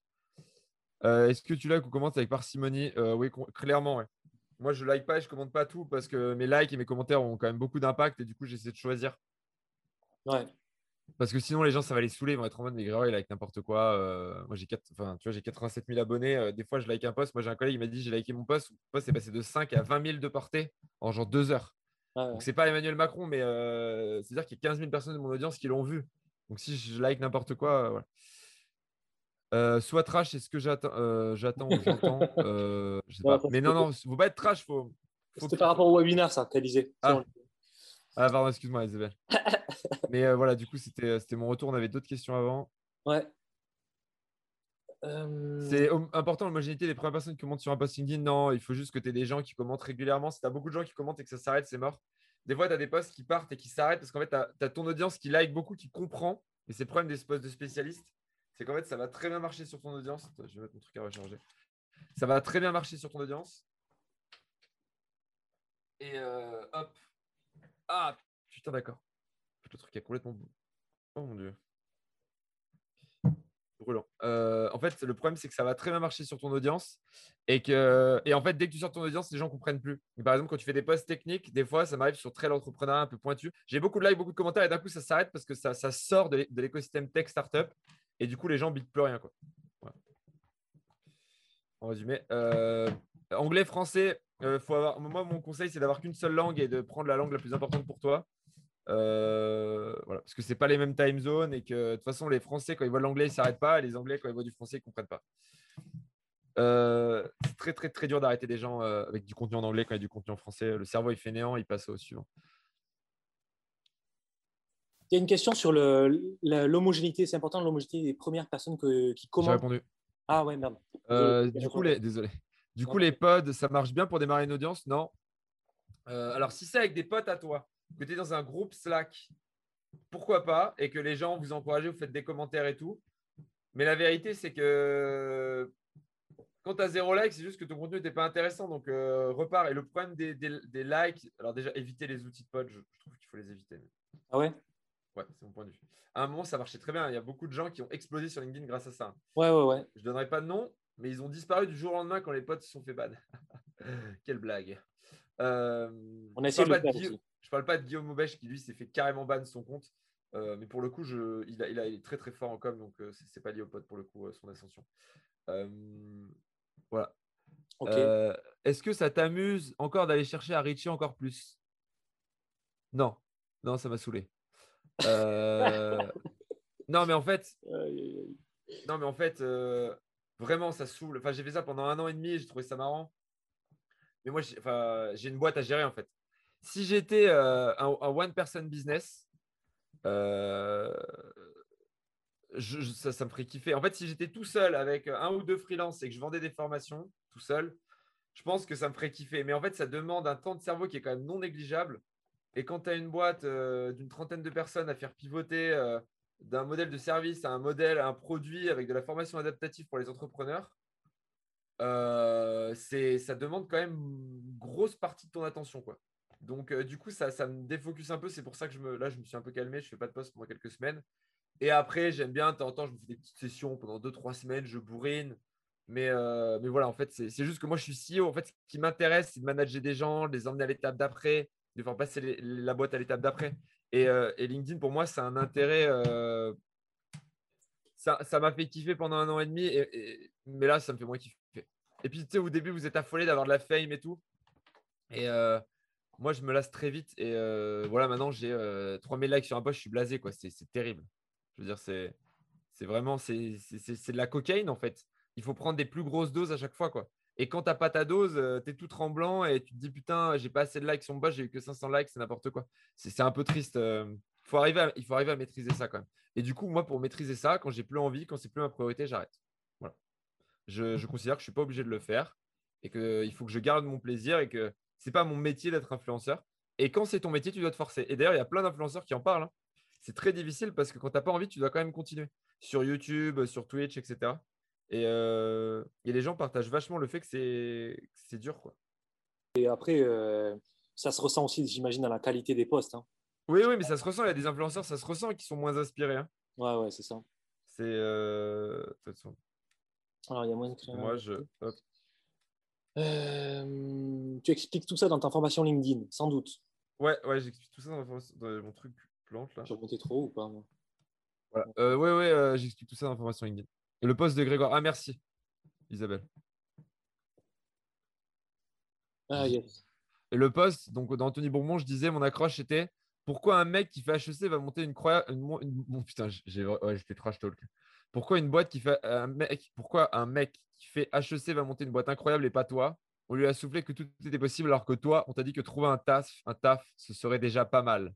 Euh, est-ce que tu likes ou commentes avec parcimonie? Euh, Oui, clairement. Moi, je like pas et je commente pas tout parce que mes likes et mes commentaires ont quand même beaucoup d'impact et du coup, j'essaie de choisir. Ouais. Parce que sinon, les gens, ça va les saouler. Ils vont être en mode, mais Grégory, il like n'importe quoi. Euh, moi, j'ai enfin, tu vois, j'ai 87 000 abonnés. des fois, je like un post. Moi, j'ai un collègue, il m'a dit, j'ai liké mon post. Mon post est passé de 5 à 20 000 de portée en genre deux heures. Donc, c'est pas Emmanuel Macron, mais c'est-à-dire qu'il y a 15 000 personnes de mon audience qui l'ont vu. Donc, si je like n'importe quoi, voilà. Euh, soit trash, c'est ce que j'attends, euh, j'attends ou j'entends. Euh. Mais non, non, faut pas être trash. Faut, C'était par rapport au webinaire, ça, qu'elle disait. Ah. ah. pardon, excuse-moi, Isabelle. <laughs> Mais voilà, du coup, c'était, c'était mon retour. On avait d'autres questions avant. Ouais. C'est important l'homogénéité des premières personnes qui commentent sur un post LinkedIn. Non, il faut juste que tu aies des gens qui commentent régulièrement. Si tu as beaucoup de gens qui commentent et que ça s'arrête, c'est mort. Des fois, tu as des posts qui partent et qui s'arrêtent parce qu'en fait, tu as, ton audience qui like beaucoup, qui comprend. Et c'est le problème des posts de spécialistes c'est qu'en fait, ça va très bien marcher sur ton audience. je vais mettre mon truc à recharger. Ça va très bien marcher sur ton audience. Et euh, hop. Ah, putain, d'accord. Le truc est complètement. Oh mon dieu. Brûlant. Euh, en fait, le problème, c'est que ça va très bien marcher sur ton audience. Et, que, et en fait, dès que tu sors ton audience, les gens ne comprennent plus. par exemple, quand tu fais des posts techniques, des fois, ça m'arrive sur très l'entrepreneuriat un peu pointu. J'ai beaucoup de likes, beaucoup de commentaires, et d'un coup, ça s'arrête parce que ça, ça sort de l'écosystème tech startup. Et du coup, les gens bitent plus rien. Quoi. En résumé. Euh, anglais, français, euh, faut avoir... moi, mon conseil, c'est d'avoir qu'une seule langue et de prendre la langue la plus importante pour toi. Euh, voilà, parce que ce n'est pas les mêmes time zones et que de toute façon, les Français, quand ils voient l'anglais, ils ne s'arrêtent pas. Et les Anglais, quand ils voient du français, ils ne comprennent pas. c'est très, très, très dur d'arrêter des gens avec du contenu en anglais quand il y a du contenu en français. Le cerveau, il fait néant, il passe au suivant. Il y a une question sur l'homogénéité. C'est important l'homogénéité des premières personnes qui commentent. J'ai répondu. Ah ouais, merde. Euh, du coup, les, désolé. Du coup, les pods, ça marche bien pour démarrer une audience? Non. Euh, alors, si c'est avec des potes à toi, que tu es dans un groupe Slack, pourquoi pas Et que les gens vous encouragent, vous faites des commentaires et tout. Mais la vérité, c'est que quand tu as zéro like, c'est juste que ton contenu n'était pas intéressant. Donc, euh, repars. Et le problème des, likes, alors déjà, éviter les outils de pods, je, trouve qu'il faut les éviter. Ah ouais? Ouais, c'est mon point de vue. À un moment, ça marchait très bien. Il y a beaucoup de gens qui ont explosé sur LinkedIn grâce à ça. Ouais, ouais, ouais. Je ne donnerai pas de nom, mais ils ont disparu du jour au lendemain quand les potes se sont fait ban. <laughs> Quelle blague. Euh, On a Je parle pas de Guillaume Maubèche qui, lui, s'est fait carrément ban son compte. Euh, mais pour le coup, je, il, a, il, a, est très très fort en com, donc euh, c'est pas lié au pote pour le coup, son ascension. voilà. Est-ce que ça t'amuse encore d'aller chercher à Richie encore plus? Non, non, ça m'a saoulé. Euh, <laughs> non, mais en fait, non, mais en fait, euh, vraiment, ça saoule. Enfin, j'ai fait ça pendant un an et demi et j'ai trouvé ça marrant. Mais moi, j'ai une boîte à gérer en fait. Si j'étais euh, un, one-person business, ça, ça, me ferait kiffer. En fait, si j'étais tout seul avec un ou deux freelances et que je vendais des formations tout seul, je pense que ça me ferait kiffer. Mais en fait, ça demande un temps de cerveau qui est quand même non négligeable. Et quand tu as une boîte euh, d'une trentaine de personnes à faire pivoter euh, d'un modèle de service à un modèle, à un produit avec de la formation adaptative pour les entrepreneurs, euh, ça demande quand même une grosse partie de ton attention. Quoi. Donc, du coup, ça, ça me défocus un peu. C'est pour ça que je me, là, je me suis un peu calmé. Je ne fais pas de poste pendant quelques semaines. Et après, j'aime bien, de temps en temps, je me fais des petites sessions pendant deux, trois semaines, je bourrine. Mais, mais voilà, en fait, c'est juste que moi, je suis CEO. En fait, ce qui m'intéresse, c'est de manager des gens, de les emmener à l'étape d'après, de faire passer la boîte à l'étape d'après. Euh, et, LinkedIn, pour moi, c'est un intérêt. Euh, ça, m'a fait kiffer pendant un an et demi, mais là, ça me fait moins kiffer. Et puis, tu sais, au début, vous êtes affolé d'avoir de la fame et tout. Et euh, moi, je me lasse très vite. Et voilà, maintenant, j'ai 3000 likes sur un post, je suis blasé, quoi. C'est terrible. Je veux dire, c'est vraiment, c'est de la cocaïne, en fait. Il faut prendre des plus grosses doses à chaque fois, quoi. Et quand tu n'as pas ta dose, euh, tu es tout tremblant et tu te dis putain, j'ai pas assez de likes sur mon post, j'ai eu que 500 likes, c'est n'importe quoi. C'est un peu triste. Euh. Faut arriver il faut arriver à maîtriser ça quand même. Et du coup, moi, pour maîtriser ça, quand j'ai plus envie, quand c'est plus ma priorité, j'arrête. Voilà. Je, <laughs> considère que je suis pas obligé de le faire et qu'il faut que je garde mon plaisir et que c'est pas mon métier d'être influenceur. Et quand c'est ton métier, tu dois te forcer. Et d'ailleurs, il y a plein d'influenceurs qui en parlent. Hein. C'est très difficile parce que quand tu n'as pas envie, tu dois quand même continuer. Sur YouTube, sur Twitch, etc. Euh, et, les gens partagent vachement le fait que c'est dur. Quoi. Et après, euh, ça se ressent aussi, j'imagine, dans la qualité des posts. Hein. Oui, oui, mais ça se ressent. Il y a des influenceurs, ça se ressent, qui sont moins inspirés. Hein. Ouais, ouais, c'est ça. C'est. Euh... Alors, il y a moins de. Moi, je. Tu expliques tout ça dans ta formation LinkedIn, sans doute. Ouais, ouais, j'explique tout ça dans, mon truc plante là. Tu remonté trop ou pas moi? Voilà. Ouais, ouais, j'explique tout ça dans la formation LinkedIn. Et le poste de Grégoire. Ah, merci, Isabelle. Ah, yes. Et le poste, donc d'Anthony Bourbon, je disais, mon accroche était pourquoi un mec qui fait HEC va monter une croix. Bon, putain, j'étais trash talk. Pourquoi une boîte qui fait un mec, pourquoi un mec qui fait HEC va monter une boîte incroyable et pas toi? On lui a soufflé que tout était possible alors que toi, on t'a dit que trouver un taf, un taf, ce serait déjà pas mal.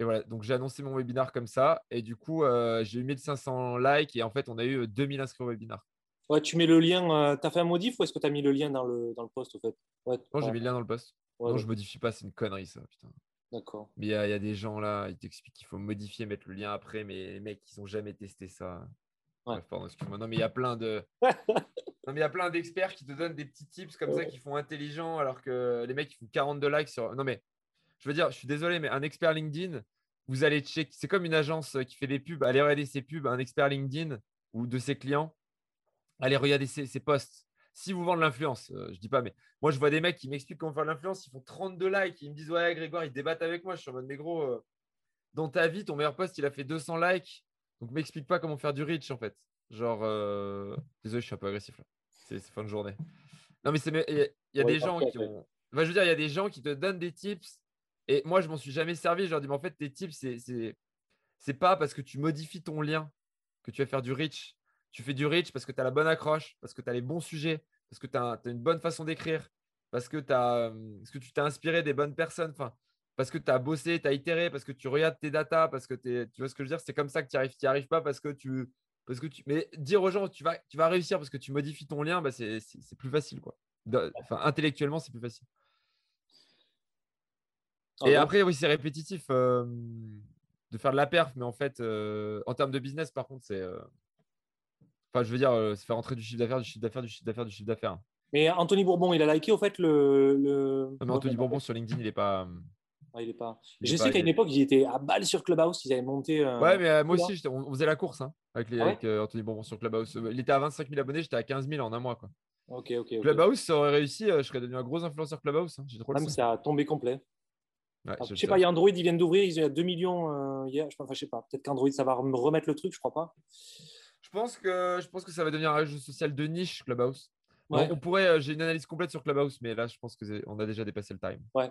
Et voilà, donc j'ai annoncé mon webinar comme ça. Et du coup, euh, j'ai eu 1500 likes et en fait, on a eu 2000 inscrits au webinar. Ouais, tu mets le lien. Euh, tu as fait un modif ou est-ce que tu as mis le lien dans le, dans le post au fait? Non, j'ai mis le lien dans le post. non, je modifie pas, c'est une connerie ça. Putain. D'accord. Mais il y, a des gens là, ils t'expliquent qu'il faut modifier, mettre le lien après, mais les mecs, ils n'ont jamais testé ça. Ouais. pardon, excuse-moi. Non, mais il y a plein de. <laughs> non, mais il y a plein d'experts qui te donnent des petits tips comme ça qui font intelligent alors que les mecs, ils font 42 likes sur. Non, mais je veux dire, je suis désolé, mais un expert LinkedIn, vous allez checker. C'est comme une agence qui fait des pubs. Allez regarder ses pubs, un expert LinkedIn ou de ses clients. Allez regarder ses, ses posts si vous vendez l'influence, euh, je dis pas, mais moi je vois des mecs qui m'expliquent comment faire l'influence, ils font 32 likes, ils me disent ouais Grégoire, ils débattent avec moi, je suis en mode mais gros, euh, dans ta vie, ton meilleur post il a fait 200 likes, donc m'explique pas comment faire du reach en fait. Genre, euh, désolé, je suis un peu agressif là, c'est fin de journée. Non mais il y, a, des gens qui ont, je veux dire, il y a des gens qui te donnent des tips et moi je m'en suis jamais servi, je leur dis mais en fait tes tips c'est c'est pas parce que tu modifies ton lien que tu vas faire du reach tu fais du reach parce que tu as la bonne accroche, parce que tu as les bons sujets, parce que tu as, une bonne façon d'écrire, parce que, parce que tu t'es inspiré des bonnes personnes, parce que tu as bossé, tu as itéré, parce que tu regardes tes datas, parce que tu vois ce que je veux dire, c'est comme ça que tu arrives. N'y arrives pas parce que tu. Parce que tu... Mais dire aux gens tu vas, tu vas réussir parce que tu modifies ton lien, bah c'est plus facile. Quoi. Intellectuellement, c'est plus facile. Et après, oui, c'est répétitif euh, de faire de la perf, mais en fait, euh, en termes de business, par contre, c'est euh, Enfin, je veux dire, c'est faire rentrer du chiffre d'affaires, du chiffre d'affaires, du chiffre d'affaires, du chiffre d'affaires. Mais Anthony Bourbon, il a liké au fait le. le... mais Anthony Bourbon sur LinkedIn, il n'est pas. Ah, il est pas. je sais qu'à une époque, ils étaient à balle sur Clubhouse, ils avaient monté. Euh, ouais, mais euh, moi aussi, on, faisait la course hein, avec, les, ah Anthony Bourbon sur Clubhouse. Il était à 25 000 abonnés, j'étais à 15 000 en un mois. Quoi. Ok, ok. Clubhouse, ça aurait réussi, je serais devenu un gros influenceur Clubhouse. Hein. J'ai trop ah, ça a tombé complet. Ouais, je, sais pas, il y a Android, ils viennent d'ouvrir, ils ont 2 millions hier. Je ne sais pas, peut-être qu'Android, ça va me remettre le truc, je crois pas. Je pense que je pense que ça va devenir un jeu social de niche Clubhouse. on pourrait, euh, j'ai une analyse complète sur Clubhouse, mais là, je pense que on a déjà dépassé le time. Ouais.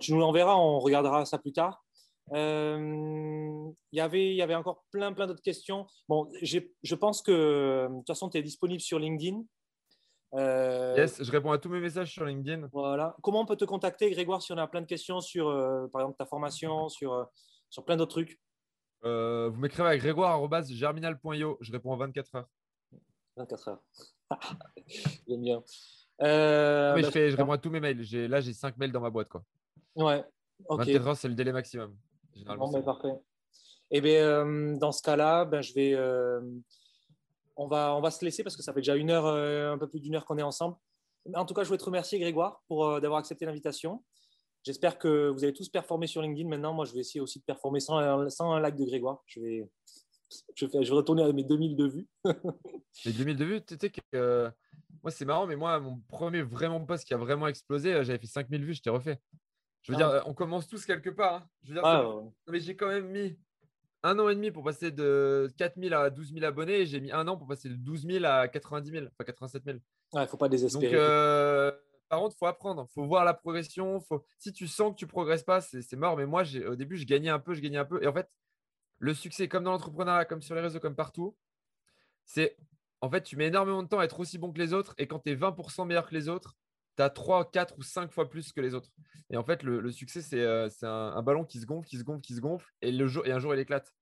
tu nous l'enverras, on regardera ça plus tard. Euh, y il y avait encore plein, plein d'autres questions. Bon, je pense que de toute façon, tu es disponible sur LinkedIn. Euh, yes, je réponds à tous mes messages sur LinkedIn. Voilà. Comment on peut te contacter, Grégoire, si on a plein de questions sur, par exemple, ta formation, sur, sur plein d'autres trucs? Euh, vous m'écrivez à grégoire.germinal.io. Je réponds en 24 heures. 24 heures. <laughs> J'aime bien. Euh, mais je, bah, fais, je réponds à tous mes mails. Là, j'ai 5 mails dans ma boîte. Quoi. Ouais. 24 heures, c'est le délai maximum. Bon, ben, parfait. Et eh bien, euh, dans ce cas-là, ben, je vais, on, va, on va se laisser parce que ça fait déjà une heure, un peu plus d'une heure qu'on est ensemble. En tout cas, je voulais te remercier, Grégoire, pour d'avoir accepté l'invitation. J'espère que vous avez tous performé sur LinkedIn. Maintenant, moi, je vais essayer aussi de performer sans, un like de Grégoire. Je vais, je vais, je vais retourner à mes 2000 de vues. <laughs> les 2000 de vues, tu sais que euh, moi, c'est marrant, mais moi, mon premier vraiment post qui a vraiment explosé, euh, j'avais fait 5000 vues, je t'ai refait. Je veux ah. dire, on commence tous quelque part. Hein. Je veux dire, ah, mais j'ai quand même mis un an et demi pour passer de 4000 à 12 000 abonnés et j'ai mis un an pour passer de 12 000 à 90 000, enfin 87 000. Il ne faut pas désespérer. Donc, euh, par contre, il faut apprendre, il faut voir la progression. Faut... Si tu sens que tu progresses pas, c'est mort. Mais moi, au début, je gagnais un peu, je gagnais un peu. Et en fait, le succès, comme dans l'entrepreneuriat, comme sur les réseaux, comme partout, c'est en fait, tu mets énormément de temps à être aussi bon que les autres. Et quand tu es 20% meilleur que les autres, tu as 3, 4 ou 5 fois plus que les autres. Et en fait, le, succès, c'est euh, un, ballon qui se gonfle, qui se gonfle, qui se gonfle. Et, le jour, et un jour, il éclate.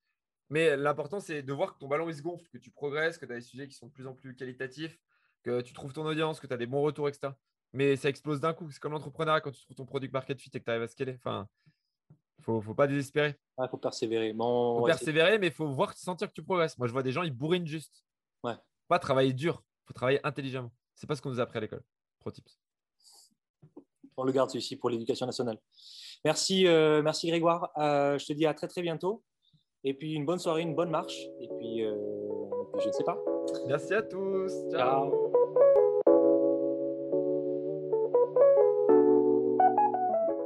Mais l'important, c'est de voir que ton ballon, il se gonfle, que tu progresses, que tu as des sujets qui sont de plus en plus qualitatifs, que tu trouves ton audience, que tu as des bons retours, etc mais ça explose d'un coup. C'est comme l'entrepreneuriat quand tu trouves ton produit market fit et que tu arrives à scaler. Enfin, faut, faut pas désespérer. Il faut persévérer. Il faut persévérer, mais il faut voir, sentir que tu progresses. Moi, je vois des gens, ils bourrinent juste. Ouais. Pas travailler dur. Il faut travailler intelligemment. C'est pas ce qu'on nous a appris à l'école. Pro tips. On le garde celui-ci pour l'éducation nationale. Merci, euh, merci Grégoire. Euh, je te dis à très très bientôt. Et puis une bonne soirée, une bonne marche. Et puis, euh, je ne sais pas. Merci à tous. Ciao.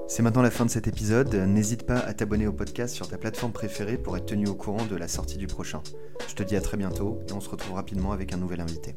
C'est maintenant la fin de cet épisode. N'hésite pas à t'abonner au podcast sur ta plateforme préférée pour être tenu au courant de la sortie du prochain. Je te dis à très bientôt et on se retrouve rapidement avec un nouvel invité.